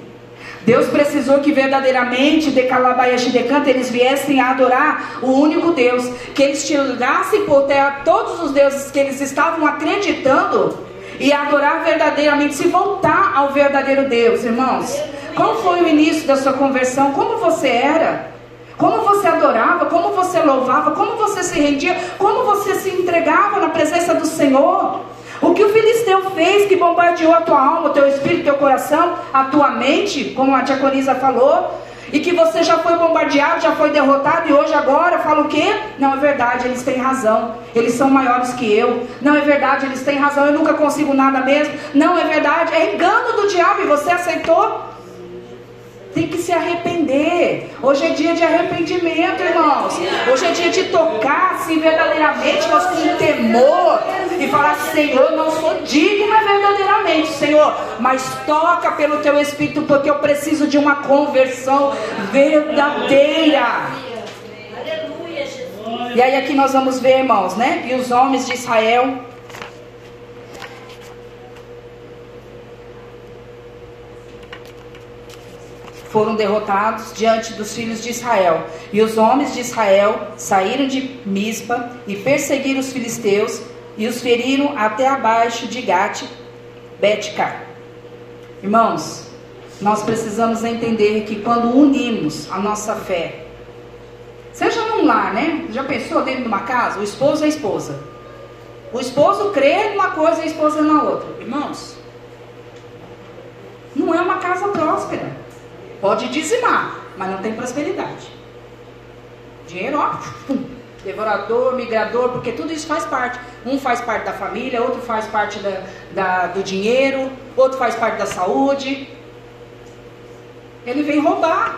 Speaker 1: Deus precisou que verdadeiramente de Calabaias de Decanta eles viessem a adorar o único Deus, que eles tirassem por terra todos os deuses que eles estavam acreditando e adorar verdadeiramente, se voltar ao verdadeiro Deus, irmãos. Qual foi o início da sua conversão? Como você era? Como você adorava, como você louvava, como você se rendia, como você se entregava na presença do Senhor. O que o filisteu fez que bombardeou a tua alma, o teu espírito, teu coração, a tua mente, como a diaconisa falou, e que você já foi bombardeado, já foi derrotado e hoje agora fala o quê? Não é verdade, eles têm razão. Eles são maiores que eu. Não é verdade, eles têm razão. Eu nunca consigo nada mesmo. Não é verdade, é engano do diabo e você aceitou tem que se arrepender. Hoje é dia de arrependimento, irmãos. Hoje é dia de tocar, assim, verdadeiramente, nós com temor. e falar: Senhor, não sou digna verdadeiramente, Senhor, mas toca pelo teu Espírito, porque eu preciso de uma conversão verdadeira. E aí aqui nós vamos ver, irmãos, né? E os homens de Israel foram derrotados diante dos filhos de Israel. E os homens de Israel saíram de Mispa e perseguiram os filisteus e os feriram até abaixo de Gate, Betcar. Irmãos, nós precisamos entender que quando unimos a nossa fé, seja num lar, né? Já pensou dentro de uma casa? O esposo e a esposa. O esposo crê numa coisa e a esposa na outra. Irmãos, não é uma casa próspera. Pode dizimar, mas não tem prosperidade. Dinheiro, ó, devorador, migrador, porque tudo isso faz parte. Um faz parte da família, outro faz parte da, da, do dinheiro, outro faz parte da saúde. Ele vem roubar.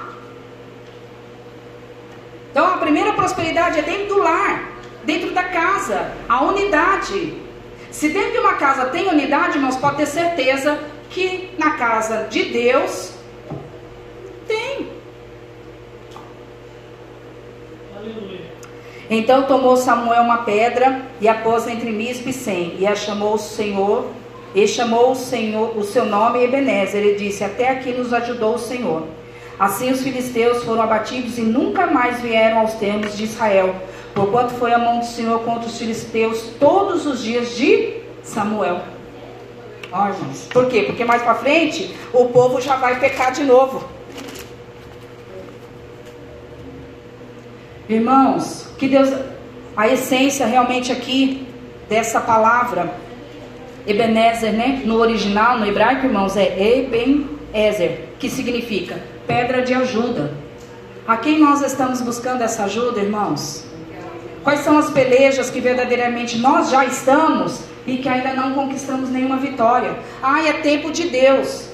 Speaker 1: Então a primeira prosperidade é dentro do lar, dentro da casa, a unidade. Se dentro de uma casa tem unidade, nós pode ter certeza que na casa de Deus tem. Aleluia. Então tomou Samuel uma pedra e a pôs entre Mispe e Sem, e a chamou o Senhor, e chamou o Senhor o seu nome Ebenezer. Ele disse: Até aqui nos ajudou o Senhor. Assim os filisteus foram abatidos e nunca mais vieram aos termos de Israel, porquanto foi a mão do Senhor contra os filisteus todos os dias de Samuel. Ó, irmãos. Por quê? Porque mais para frente o povo já vai pecar de novo. Irmãos, que Deus, a essência realmente aqui dessa palavra, Ebenezer, né? No original, no hebraico, irmãos, é Ebenezer, que significa pedra de ajuda. A quem nós estamos buscando essa ajuda, irmãos? Quais são as pelejas que verdadeiramente nós já estamos e que ainda não conquistamos nenhuma vitória? Ah, é tempo de Deus.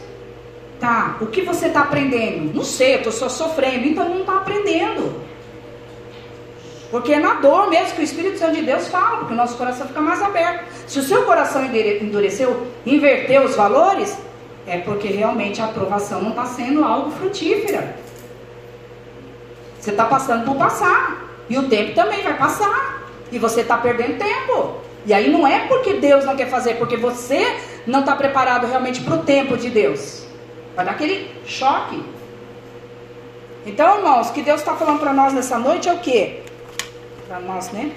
Speaker 1: Tá, o que você está aprendendo? Não sei, eu estou só sofrendo, então não está aprendendo. Porque é na dor mesmo que o Espírito Santo de Deus fala, porque o nosso coração fica mais aberto. Se o seu coração endureceu, inverteu os valores, é porque realmente a aprovação não está sendo algo frutífera. Você está passando por passar. E o tempo também vai passar. E você está perdendo tempo. E aí não é porque Deus não quer fazer, porque você não está preparado realmente para o tempo de Deus. Vai dar aquele choque. Então, irmãos, o que Deus está falando para nós nessa noite é o quê? Para nós, né?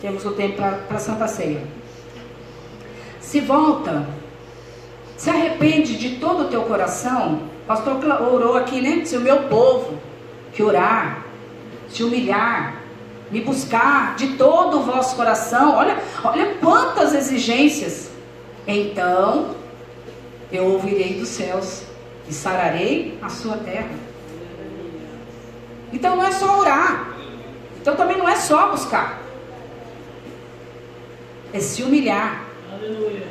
Speaker 1: Temos o tempo para a Santa Ceia. Se volta, se arrepende de todo o teu coração. Pastor orou aqui, né? Se o meu povo que orar, se humilhar, me buscar de todo o vosso coração. Olha, olha quantas exigências. Então eu ouvirei dos céus e sararei a sua terra. Então não é só orar. Então também não é só buscar. É se humilhar. Aleluia.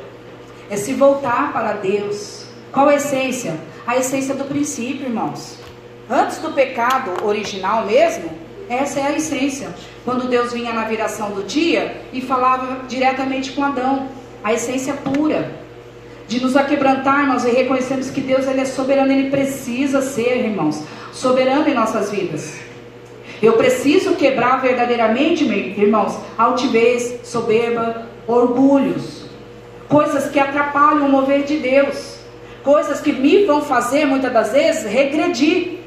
Speaker 1: É se voltar para Deus. Qual a essência? A essência do princípio, irmãos. Antes do pecado original mesmo, essa é a essência. Quando Deus vinha na viração do dia e falava diretamente com Adão, a essência pura de nos aquebrantarmos e reconhecermos que Deus ele é soberano, ele precisa ser, irmãos, soberano em nossas vidas. Eu preciso quebrar verdadeiramente, irmãos, altivez, soberba, orgulhos, coisas que atrapalham o mover de Deus, coisas que me vão fazer muitas das vezes regredir.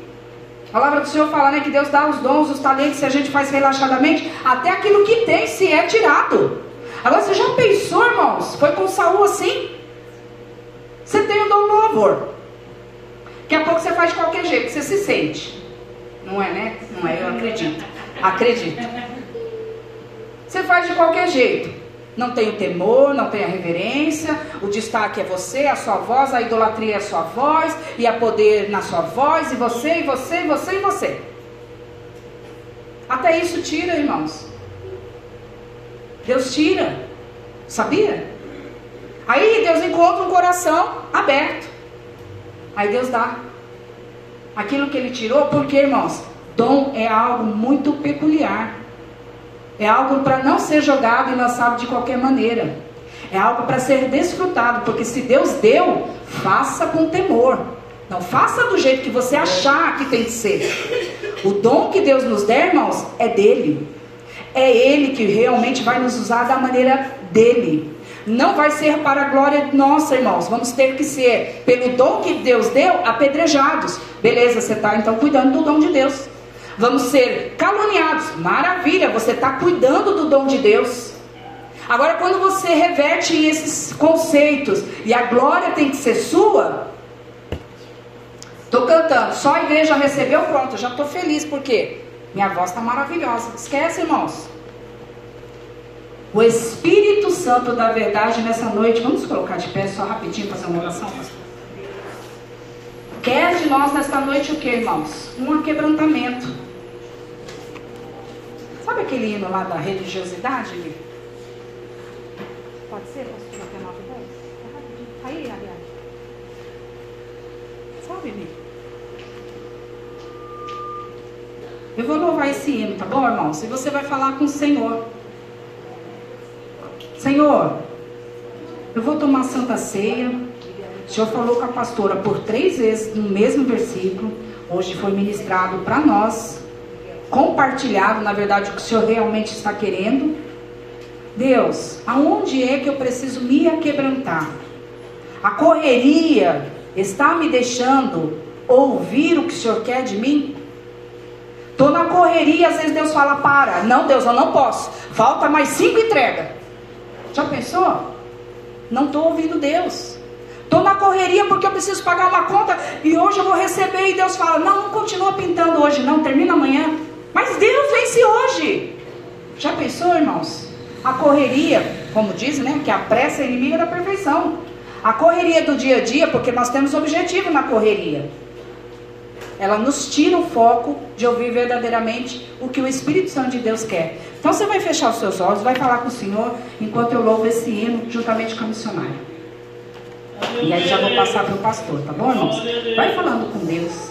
Speaker 1: A palavra do Senhor fala né, que Deus dá os dons, os talentos, se a gente faz relaxadamente, até aquilo que tem se é tirado. Agora você já pensou, irmãos? Foi com Saul assim? Você tem o dom do louvor. Daqui a pouco você faz de qualquer jeito, você se sente. Não é, né? Não é, eu acredito. Acredito. Você faz de qualquer jeito. Não tem o temor, não tem a reverência, o destaque é você, a sua voz, a idolatria é a sua voz, e a poder na sua voz, e você, e você, e você, e você. Até isso tira, irmãos. Deus tira. Sabia? Aí Deus encontra um coração aberto. Aí Deus dá aquilo que ele tirou, porque, irmãos, dom é algo muito peculiar. É algo para não ser jogado e lançado de qualquer maneira. É algo para ser desfrutado, porque se Deus deu, faça com temor. Não faça do jeito que você achar que tem que ser. O dom que Deus nos der, irmãos, é dele. É ele que realmente vai nos usar da maneira dele. Não vai ser para a glória nossa, irmãos. Vamos ter que ser, pelo dom que Deus deu, apedrejados. Beleza, você está então cuidando do dom de Deus. Vamos ser caluniados. Maravilha, você está cuidando do dom de Deus. Agora, quando você reverte esses conceitos e a glória tem que ser sua, estou cantando, só a igreja recebeu, pronto, já estou feliz, porque minha voz está maravilhosa. Esquece, irmãos. O Espírito Santo da verdade nessa noite, vamos colocar de pé só rapidinho, fazer uma oração? Quer de nós nesta noite o que, irmãos? Um aquebrantamento. Sabe aquele hino lá da religiosidade? Pode ser, pastor, até 9 10? Aí, aliás. Sabe, Mi? Eu vou louvar esse hino, tá bom, irmãos? E você vai falar com o Senhor. Senhor, eu vou tomar santa ceia. O Senhor falou com a pastora por três vezes no mesmo versículo. Hoje foi ministrado para nós, compartilhado, na verdade, o que o Senhor realmente está querendo. Deus, aonde é que eu preciso me aquebrantar? A correria está me deixando ouvir o que o Senhor quer de mim? Estou na correria, às vezes Deus fala, para. Não, Deus, eu não posso. Falta mais cinco entregas. Já pensou? Não estou ouvindo Deus. Estou na correria porque eu preciso pagar uma conta e hoje eu vou receber. E Deus fala: Não, não continua pintando hoje, não, termina amanhã. Mas Deus vence hoje. Já pensou, irmãos? A correria, como dizem, né? Que a pressa é inimiga da perfeição. A correria do dia a dia, porque nós temos objetivo na correria. Ela nos tira o foco de ouvir verdadeiramente o que o Espírito Santo de Deus quer. Então você vai fechar os seus olhos, vai falar com o Senhor, enquanto eu louvo esse hino juntamente com a missionária. E aí já vou passar para o pastor, tá bom, irmãos? Vai falando com Deus.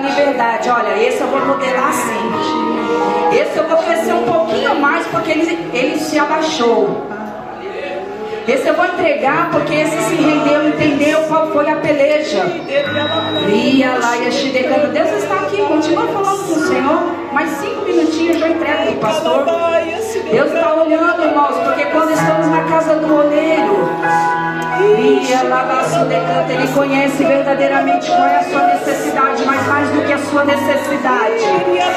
Speaker 1: Liberdade. Olha, esse eu vou modelar assim. Esse eu vou crescer um pouquinho mais porque ele, ele se abaixou. Esse eu vou entregar porque esse se rendeu, entendeu qual foi a peleja. Ia lá e Deus está aqui, continua falando com o Senhor. Mais cinco minutinhos eu já entrego o pastor. Deus está olhando, irmãos, porque quando estamos na casa do oleiro, ele conhece verdadeiramente qual é a sua necessidade, mas mais do que a sua necessidade,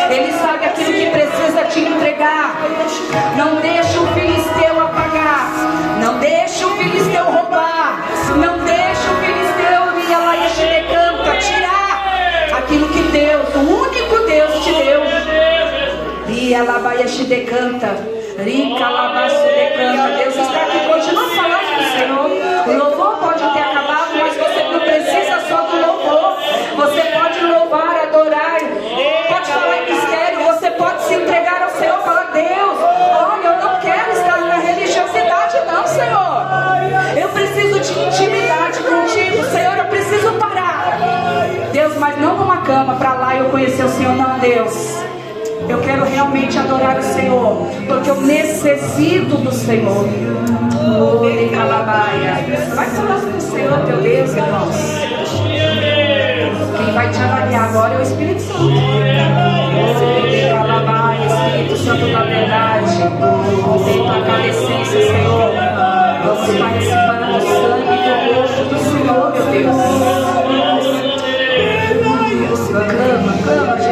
Speaker 1: ele sabe aquilo que precisa te entregar. Não deixa o filisteu apagar, não deixa o filisteu roubar, não deixa o filisteu e decanta, tirar aquilo que Deus, o único Deus te deu. Ia lá e decanta. Rica labaço decanta. Deus está aqui, continua falando do Senhor. O louvor pode ter acabado, mas você não precisa só do louvor. Você pode louvar, adorar, pode falar em mistério, você pode se entregar ao Senhor, falar, Deus, olha, eu não quero estar na religiosidade, não, Senhor. Eu preciso de intimidade contigo, Senhor, eu preciso parar. Deus, mas não numa cama para lá eu conhecer o Senhor, não, Deus. Eu quero realmente adorar o Senhor, porque eu necessito do Senhor. Vai falando com o Senhor, teu Deus, irmãos. Quem vai te avaliar agora é o Espírito Santo. Espírito Santo da verdade. Tem tua cadecência, Senhor. Vamos participar do sangue do rosto do Senhor, meu Deus. Clama, clama,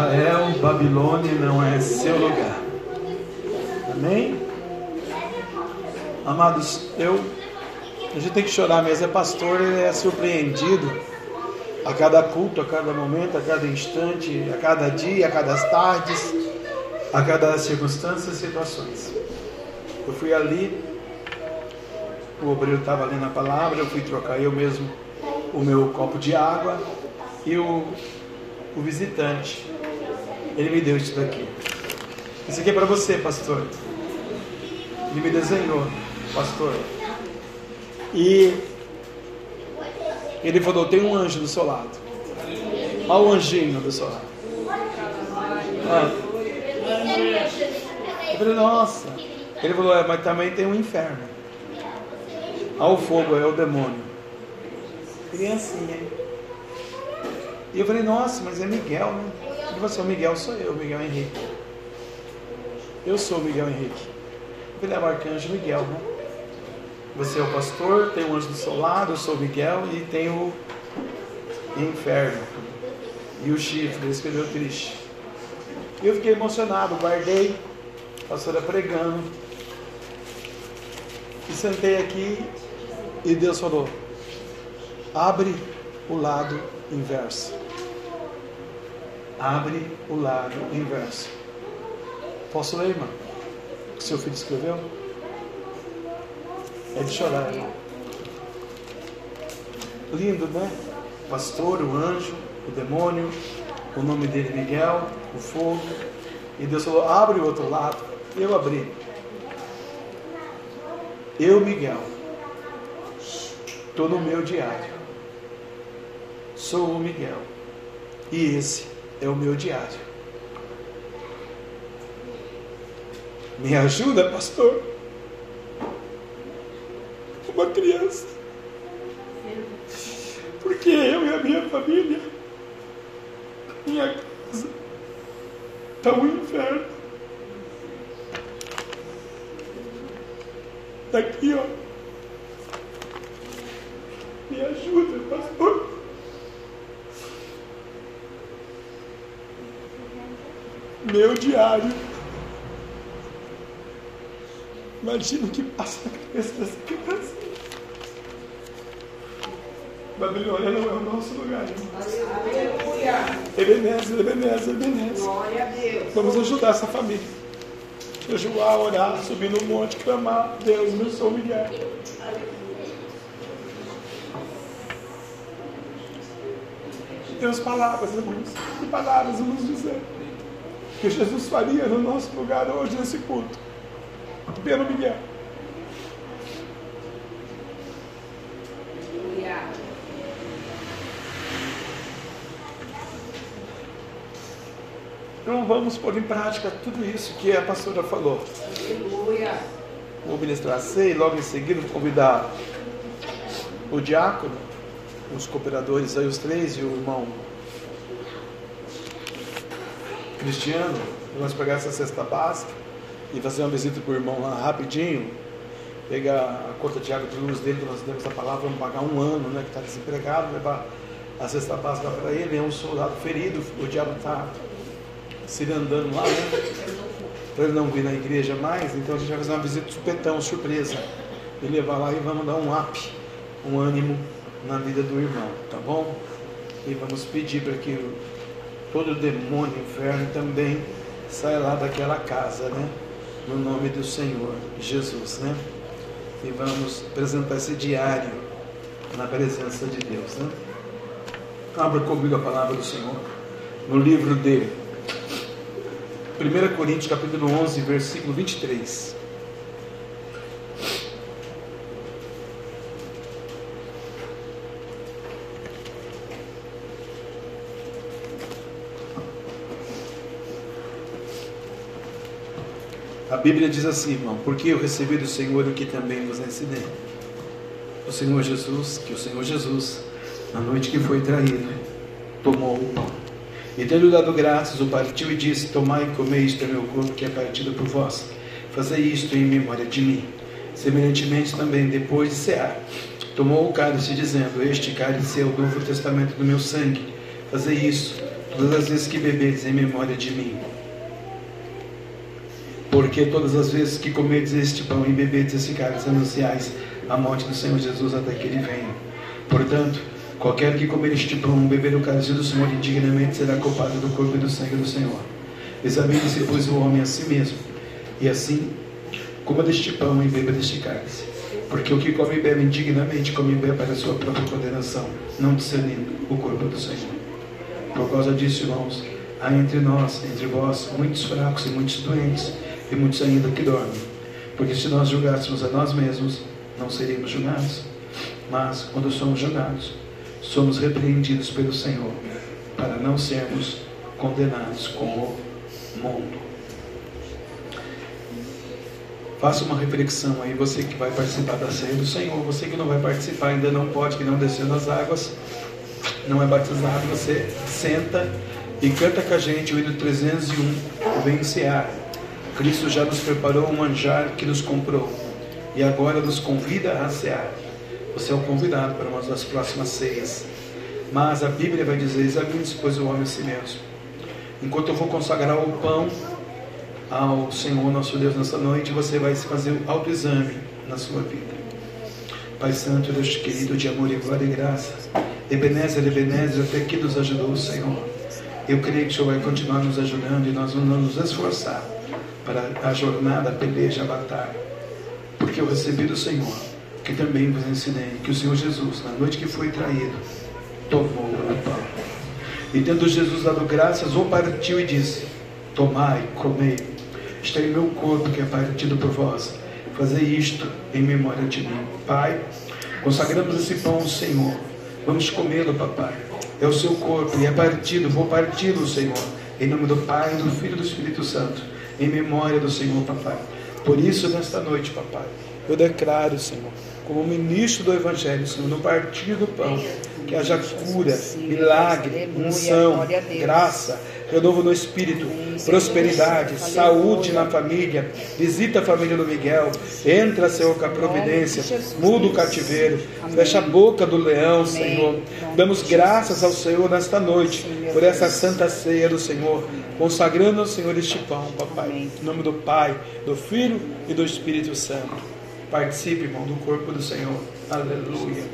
Speaker 1: Israel,
Speaker 3: Babilônia não é seu lugar. Amém? Amados, eu a gente tem que chorar mesmo. É pastor, ele é surpreendido a cada culto, a cada momento, a cada instante, a cada dia, a cada tardes, a cada circunstância e situações. Eu fui ali, o obreiro estava ali na palavra, eu fui trocar eu mesmo o meu copo de água e o, o visitante, ele me deu isso daqui. Isso aqui é para você, pastor. Ele me desenhou, pastor. E ele falou: tem um anjo do seu lado. Olha o anjinho do seu lado. Ah. Eu falei, nossa. Ele falou, é, mas também tem um inferno. Olha o fogo, é o demônio. Criancinha. E eu falei, nossa, mas é Miguel, né? E você, o Miguel sou eu, Miguel Henrique. Eu sou o Miguel Henrique. Falei, é o arcanjo Miguel, né? Você é o pastor, tem um anjo do seu lado, eu sou o Miguel e tem o inferno. E o chifre, ele escreveu triste. E eu fiquei emocionado, guardei, a pastora pregando. E sentei aqui e Deus falou: abre o lado inverso. Abre o lado inverso. Posso ler, irmão? O que seu filho escreveu? É de chorar, irmão. Lindo, né? Pastor, o anjo, o demônio, o nome dele Miguel, o fogo. E Deus falou: abre o outro lado. Eu abri. Eu, Miguel, estou no meu diário. Sou o Miguel. E esse é o meu diário. Me ajuda, pastor uma criança. Porque eu e a minha família, minha casa, está um inferno. Daqui, ó. Me ajuda, pastor. Meu diário. Imagina o que passa na cabeça dessa criança. Babilônia não é o nosso lugar. Aleluia. Ebenezer, Ebenezer, Ebenezer. Glória a Deus. Vamos ajudar essa família. Jejuar, orar, subir no monte, clamar. Deus, meu sou Miguel. Deus, palavras, irmãos. Que palavras vamos dizer? Que Jesus faria no nosso lugar hoje nesse culto. Pelo Miguel. Então vamos pôr em prática tudo isso que a pastora falou. Aleluia. Vou ministrar a ceia e logo em seguida vou convidar o diácono, os cooperadores aí, os três, e o irmão Cristiano. Vamos pegar essa cesta básica e fazer uma visita para o irmão lá rapidinho. Pegar a conta de água de luz dele, que nós temos a palavra, vamos pagar um ano, né? Que está desempregado, levar a cesta básica para ele, é um soldado ferido, o diabo está se andando lá, né? Para ele não vir na igreja mais, então a gente vai fazer uma visita supetão, surpresa. E levar lá e vamos dar um up, um ânimo na vida do irmão, tá bom? E vamos pedir para que todo demônio, inferno também saia lá daquela casa, né? No nome do Senhor Jesus, né? E vamos apresentar esse diário na presença de Deus, né? Abra comigo a palavra do Senhor no livro dele 1 Coríntios capítulo 11, versículo 23. Bíblia diz assim, irmão, porque eu recebi do Senhor o que também vos ensinei. O Senhor Jesus, que o Senhor Jesus, na noite que foi traído, tomou o pão e tendo dado graças, o partiu e disse: Tomai e comei, isto é meu corpo que é partido por vós. Fazei isto em memória de mim. Semelhantemente também, depois de cear, tomou o cálice, dizendo: Este cálice é o novo testamento do meu sangue. Fazei isso todas as vezes que bebedes em memória de mim. Porque todas as vezes que comedes este pão e bebedes esse cálice, anunciais a morte do Senhor Jesus até que ele venha. Portanto, qualquer que comer este pão ou beber o cálice do Senhor indignamente será culpado do corpo e do sangue do Senhor. Examine-se, pois, o homem a si mesmo, e assim coma deste pão e beba deste cálice. Porque o que come e bebe indignamente, come e bebe para a sua própria condenação, não discernindo o corpo do Senhor. Por causa disso, irmãos, há entre nós, entre vós, muitos fracos e muitos doentes, e muitos ainda que dormem. Porque se nós julgássemos a nós mesmos, não seríamos julgados. Mas, quando somos julgados, somos repreendidos pelo Senhor, para não sermos condenados com o mundo. Faça uma reflexão aí, você que vai participar da ceia do Senhor, você que não vai participar, ainda não pode, que não desceu nas águas, não é batizado, você senta e canta com a gente o hino 301, o Vencear. Cristo já nos preparou um manjar que nos comprou e agora nos convida a cear. Você é o convidado para uma das próximas ceias. Mas a Bíblia vai dizer: examine-se, pois, o homem a si mesmo. Enquanto eu vou consagrar o pão ao Senhor nosso Deus nessa noite, você vai fazer o autoexame na sua vida. Pai Santo, Deus querido, de amor e glória e graça, Ebenezer, Ebenezer, até que nos ajudou o Senhor. Eu creio que o Senhor vai continuar nos ajudando e nós vamos nos esforçar para a jornada, a peleja, a batalha. Porque eu recebi do Senhor, que também vos ensinei, que o Senhor Jesus, na noite que foi traído, tomou o pão. E tendo Jesus dado graças, o partiu e disse: Tomai, comei, está em meu corpo que é partido por vós. Fazei isto em memória de mim. Pai, consagramos esse pão ao Senhor. Vamos comê-lo, papai. É o seu corpo e é partido, vou parti-lo, Senhor. Em nome do Pai, do Filho e do Espírito Santo. Em memória do Senhor, papai. Por isso, nesta noite, papai, eu declaro, Senhor, como ministro do Evangelho, Senhor, no partir do pão, que haja cura, milagre, unção, graça, renovo no espírito, prosperidade, saúde na família. Visita a família do Miguel. Entra, Senhor, com a providência. Muda o cativeiro. Fecha a boca do leão, Senhor. Damos graças ao Senhor nesta noite por essa santa ceia do Senhor. Consagrando ao Senhor este pão, papai. Em nome do Pai, do Filho e do Espírito Santo. Participe, irmão, do corpo do Senhor. Aleluia.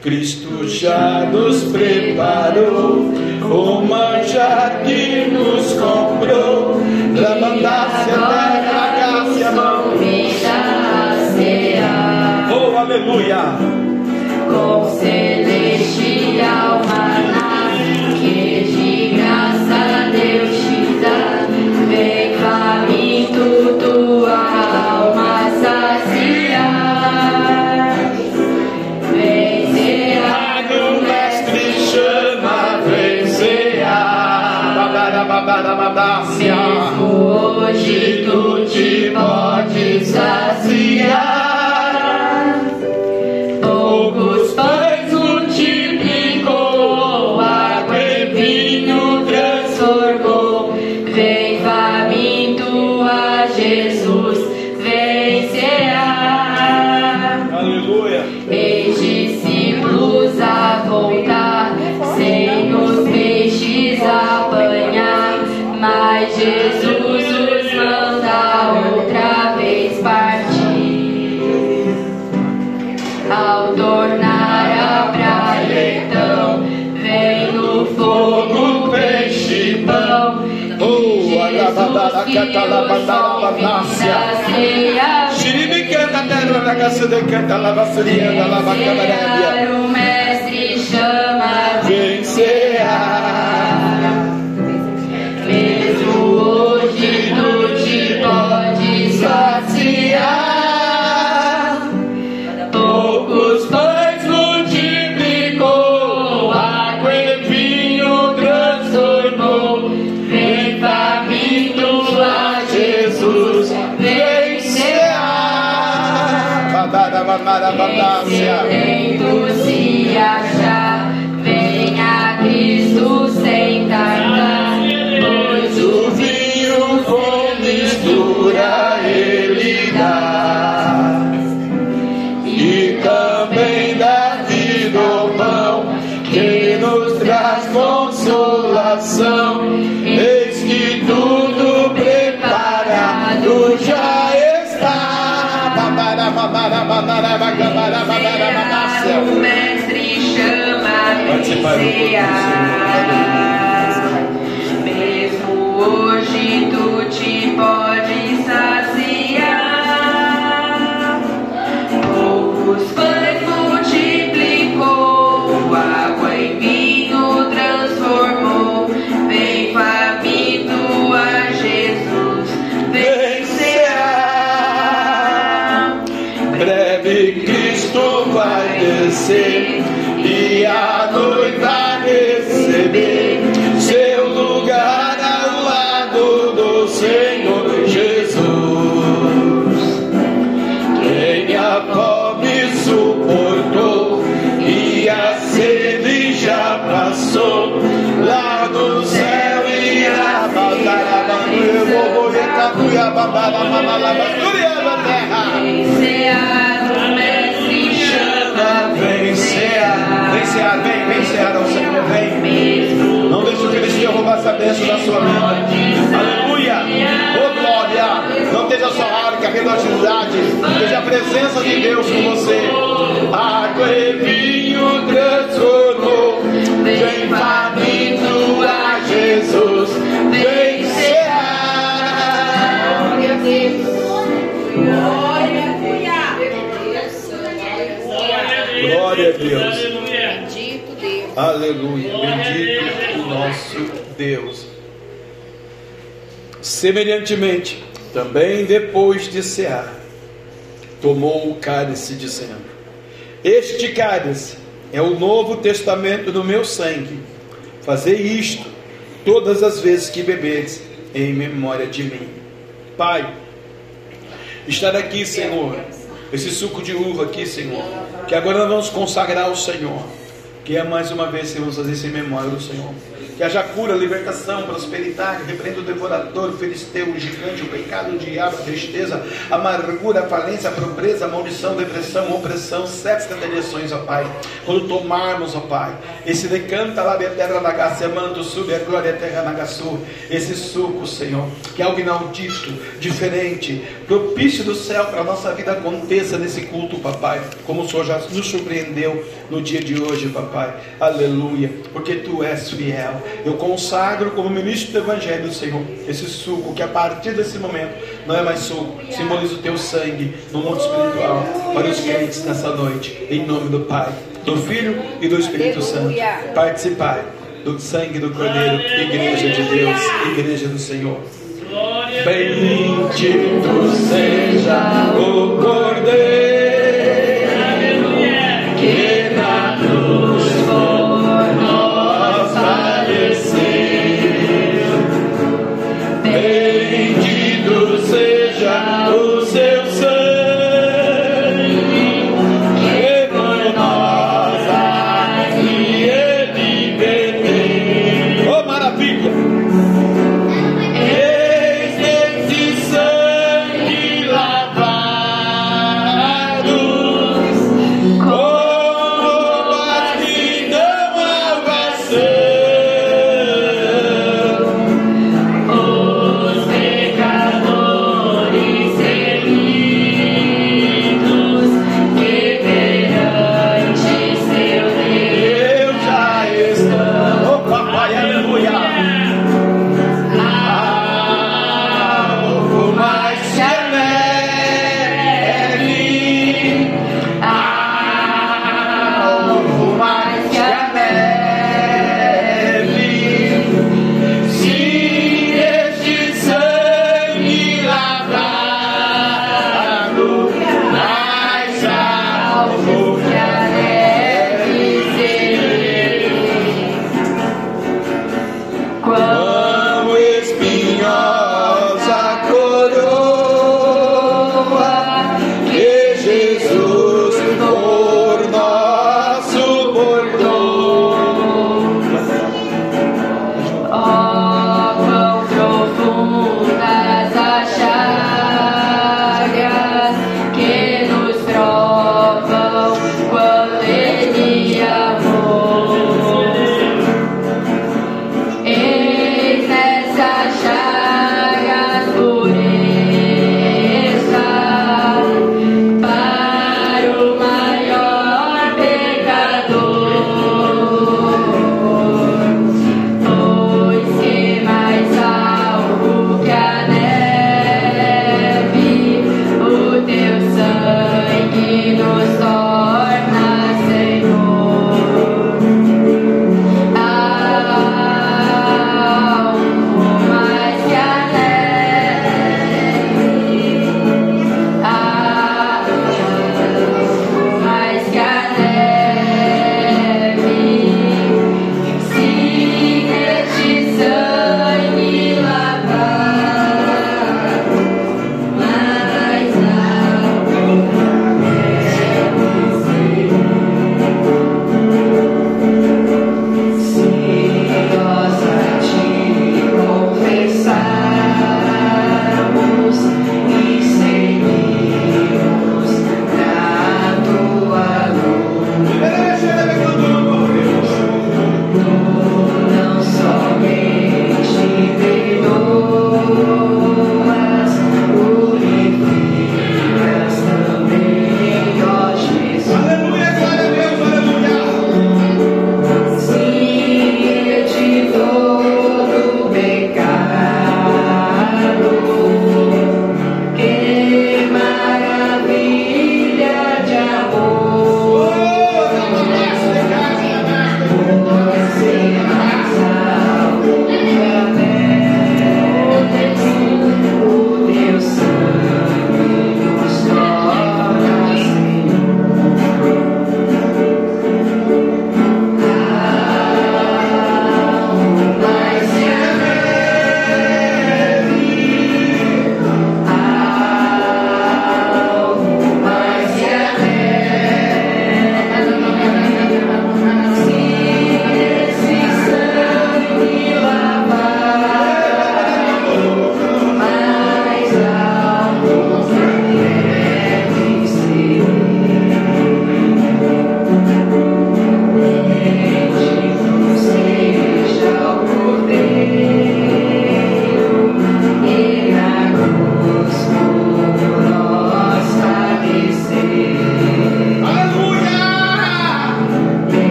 Speaker 3: Cristo já nos preparou o manjar que nos comprou para mandar-se a terra, a mão. Oh, aleluia!
Speaker 4: Com
Speaker 3: catalabadarabanácia.
Speaker 4: convida a ceia.
Speaker 3: Xiribicana, terra da caça de canta, lavasseria da lavacabarédia.
Speaker 4: Vencer, cear. Mesmo hoje tu te
Speaker 3: essa bênção da sua vida. Aleluia! Oh glória! Não esteja só arca, religiosidade, esteja a presença de Deus com você. Água e vinho transformou. Vem faminto a Jesus. Vencear.
Speaker 1: Glória a Deus.
Speaker 3: Glória a Deus.
Speaker 1: Bendito Deus.
Speaker 3: Aleluia. Bendito o nosso Deus. Semelhantemente, também depois de cear, tomou o cálice, dizendo: Este cálice é o novo testamento do meu sangue. Fazei isto todas as vezes que bebedes, em memória de mim. Pai, estar aqui, Senhor, esse suco de uva aqui, Senhor, que agora nós vamos consagrar ao Senhor. Que é mais uma vez, Senhor, vamos fazer isso em memória do Senhor. Que haja cura, libertação, prosperidade, repreenda o devorador, o filisteu, o gigante, o pecado, o diabo, a tristeza, a amargura, a falência, a pobreza, a maldição, depressão, opressão, sete direções, ó Pai. Quando tomarmos, ó Pai, esse decanta lá de terra da gaça, manto sube a glória terra nagaçu, esse suco, Senhor, que é algo inaudito, diferente, propício do céu para a nossa vida aconteça nesse culto, papai, como o Senhor já nos surpreendeu no dia de hoje, papai. Aleluia, porque tu és fiel. Eu consagro como ministro do Evangelho, Senhor, esse suco que a partir desse momento não é mais suco, simboliza o teu sangue no mundo espiritual para os crentes nessa noite, em nome do Pai, do Filho e do Espírito Santo. Participai do sangue do Cordeiro, Igreja de Deus, Igreja do Senhor. Bendito seja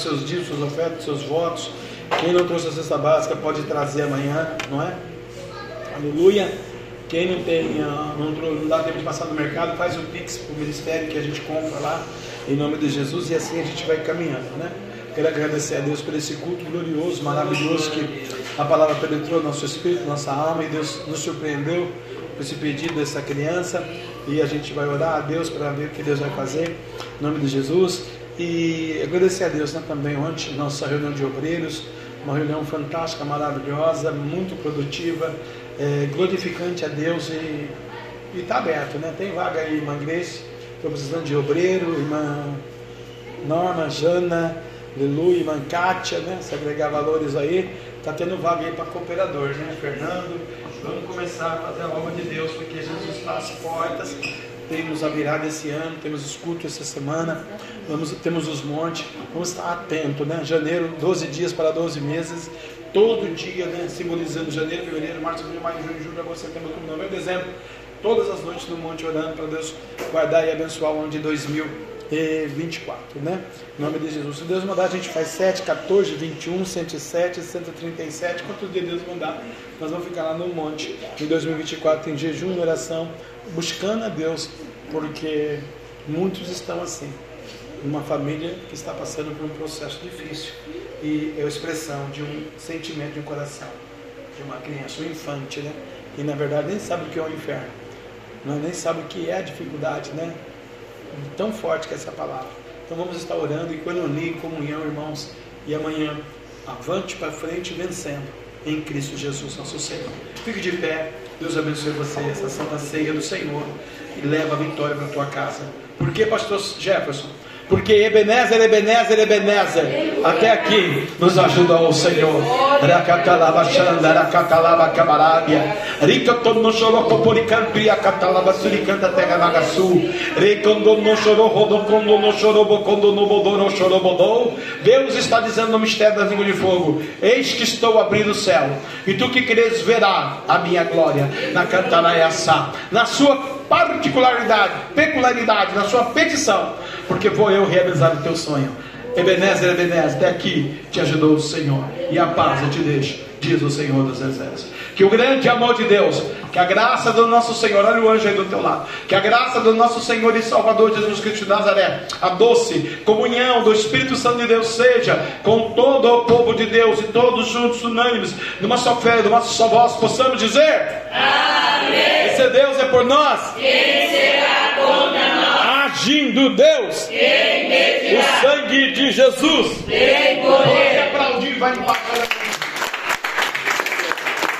Speaker 2: seus
Speaker 3: dias, seus suas ofertas, seus votos. Quem não trouxe a cesta básica pode trazer amanhã, não é? Aleluia. Quem não tem, eh, não, não dá tempo de passar no mercado, faz o Pix para o ministério que a gente compra lá, em nome de Jesus, e assim a gente vai caminhando, né? Quero agradecer a Deus por esse culto glorioso, maravilhoso, que a palavra penetrou no nosso espírito, nossa alma, e Deus nos surpreendeu com esse pedido dessa criança. E a gente vai orar a Deus para ver o que Deus vai fazer. Em nome de Jesus. E agradecer a Deus né, também ontem, nossa reunião de obreiros, uma reunião fantástica, maravilhosa, muito produtiva, é, glorificante a Deus e está aberto, né? Tem vaga aí, irmã Grace, estou precisando de obreiro, irmã Norma, Jana, Lilu, irmã Kátia, né? Se agregar valores aí, está tendo vaga aí para cooperador, né? Fernando, vamos começar a fazer a obra de Deus, porque Jesus está às portas. Temos a virada esse ano, temos os cultos essa semana. Vamos, temos os montes, vamos estar atento, né? Janeiro, 12 dias para 12 meses, todo dia, né? Simbolizando janeiro, fevereiro, março, abril, maio, junho, julho, agosto, setembro, outubro, novembro, dezembro. Todas as noites no monte orando para Deus guardar e abençoar o ano de 2024, né? Em nome de Jesus. Se Deus mandar, a gente faz 7, 14, 21, 107, 137. Quantos dias Deus mandar, nós vamos ficar lá no monte em 2024 em jejum oração, buscando a Deus, porque muitos estão assim uma família que está passando por um processo difícil e é a expressão de um sentimento de um coração de uma criança, um infante, né? E na verdade nem sabe o que é o inferno, não, nem sabe o que é a dificuldade, né? Tão forte que é essa palavra. Então vamos estar orando em coinonia, em comunhão, irmãos, e amanhã avante para frente, vencendo em Cristo Jesus, nosso Senhor. Fique de pé, Deus abençoe você, essa santa ceia do Senhor, e leva a vitória para a tua casa. Por que, pastor Jefferson? Porque Ebenezer, Ebenezer, Ebenezer, até aqui nos ajuda o Senhor. Racatalaba Xanda, Racatalaba Cabarábia, Ricaton no chorou Poporicampria, Catalaba Suricanta Terra Nagaçu, Recondo no chorou Rodocondo no chorou Bocondo no Bodô no chorou Bodô. Deus está dizendo no mistério da língua de fogo: Eis que estou abrindo o céu, e tu que queres verá a minha glória na Cantaraiaçá, na sua particularidade, peculiaridade, na sua petição porque vou eu realizar o teu sonho. Ebenezer, Ebenezer, até aqui te ajudou o Senhor, e a paz eu te deixo, diz o Senhor dos Exércitos. Que o grande amor de Deus, que a graça do nosso Senhor, olha o anjo aí do teu lado, que a graça do nosso Senhor e Salvador Jesus Cristo de Nazaré, a doce comunhão do Espírito Santo de Deus seja com todo o povo de Deus e todos juntos, unânimes, numa só fé, numa só voz, possamos dizer: Amém. Esse Deus é por nós. Quem será contra nós? Agindo Deus. O sangue de Jesus. Tem poder. Pode aplaudir, vai.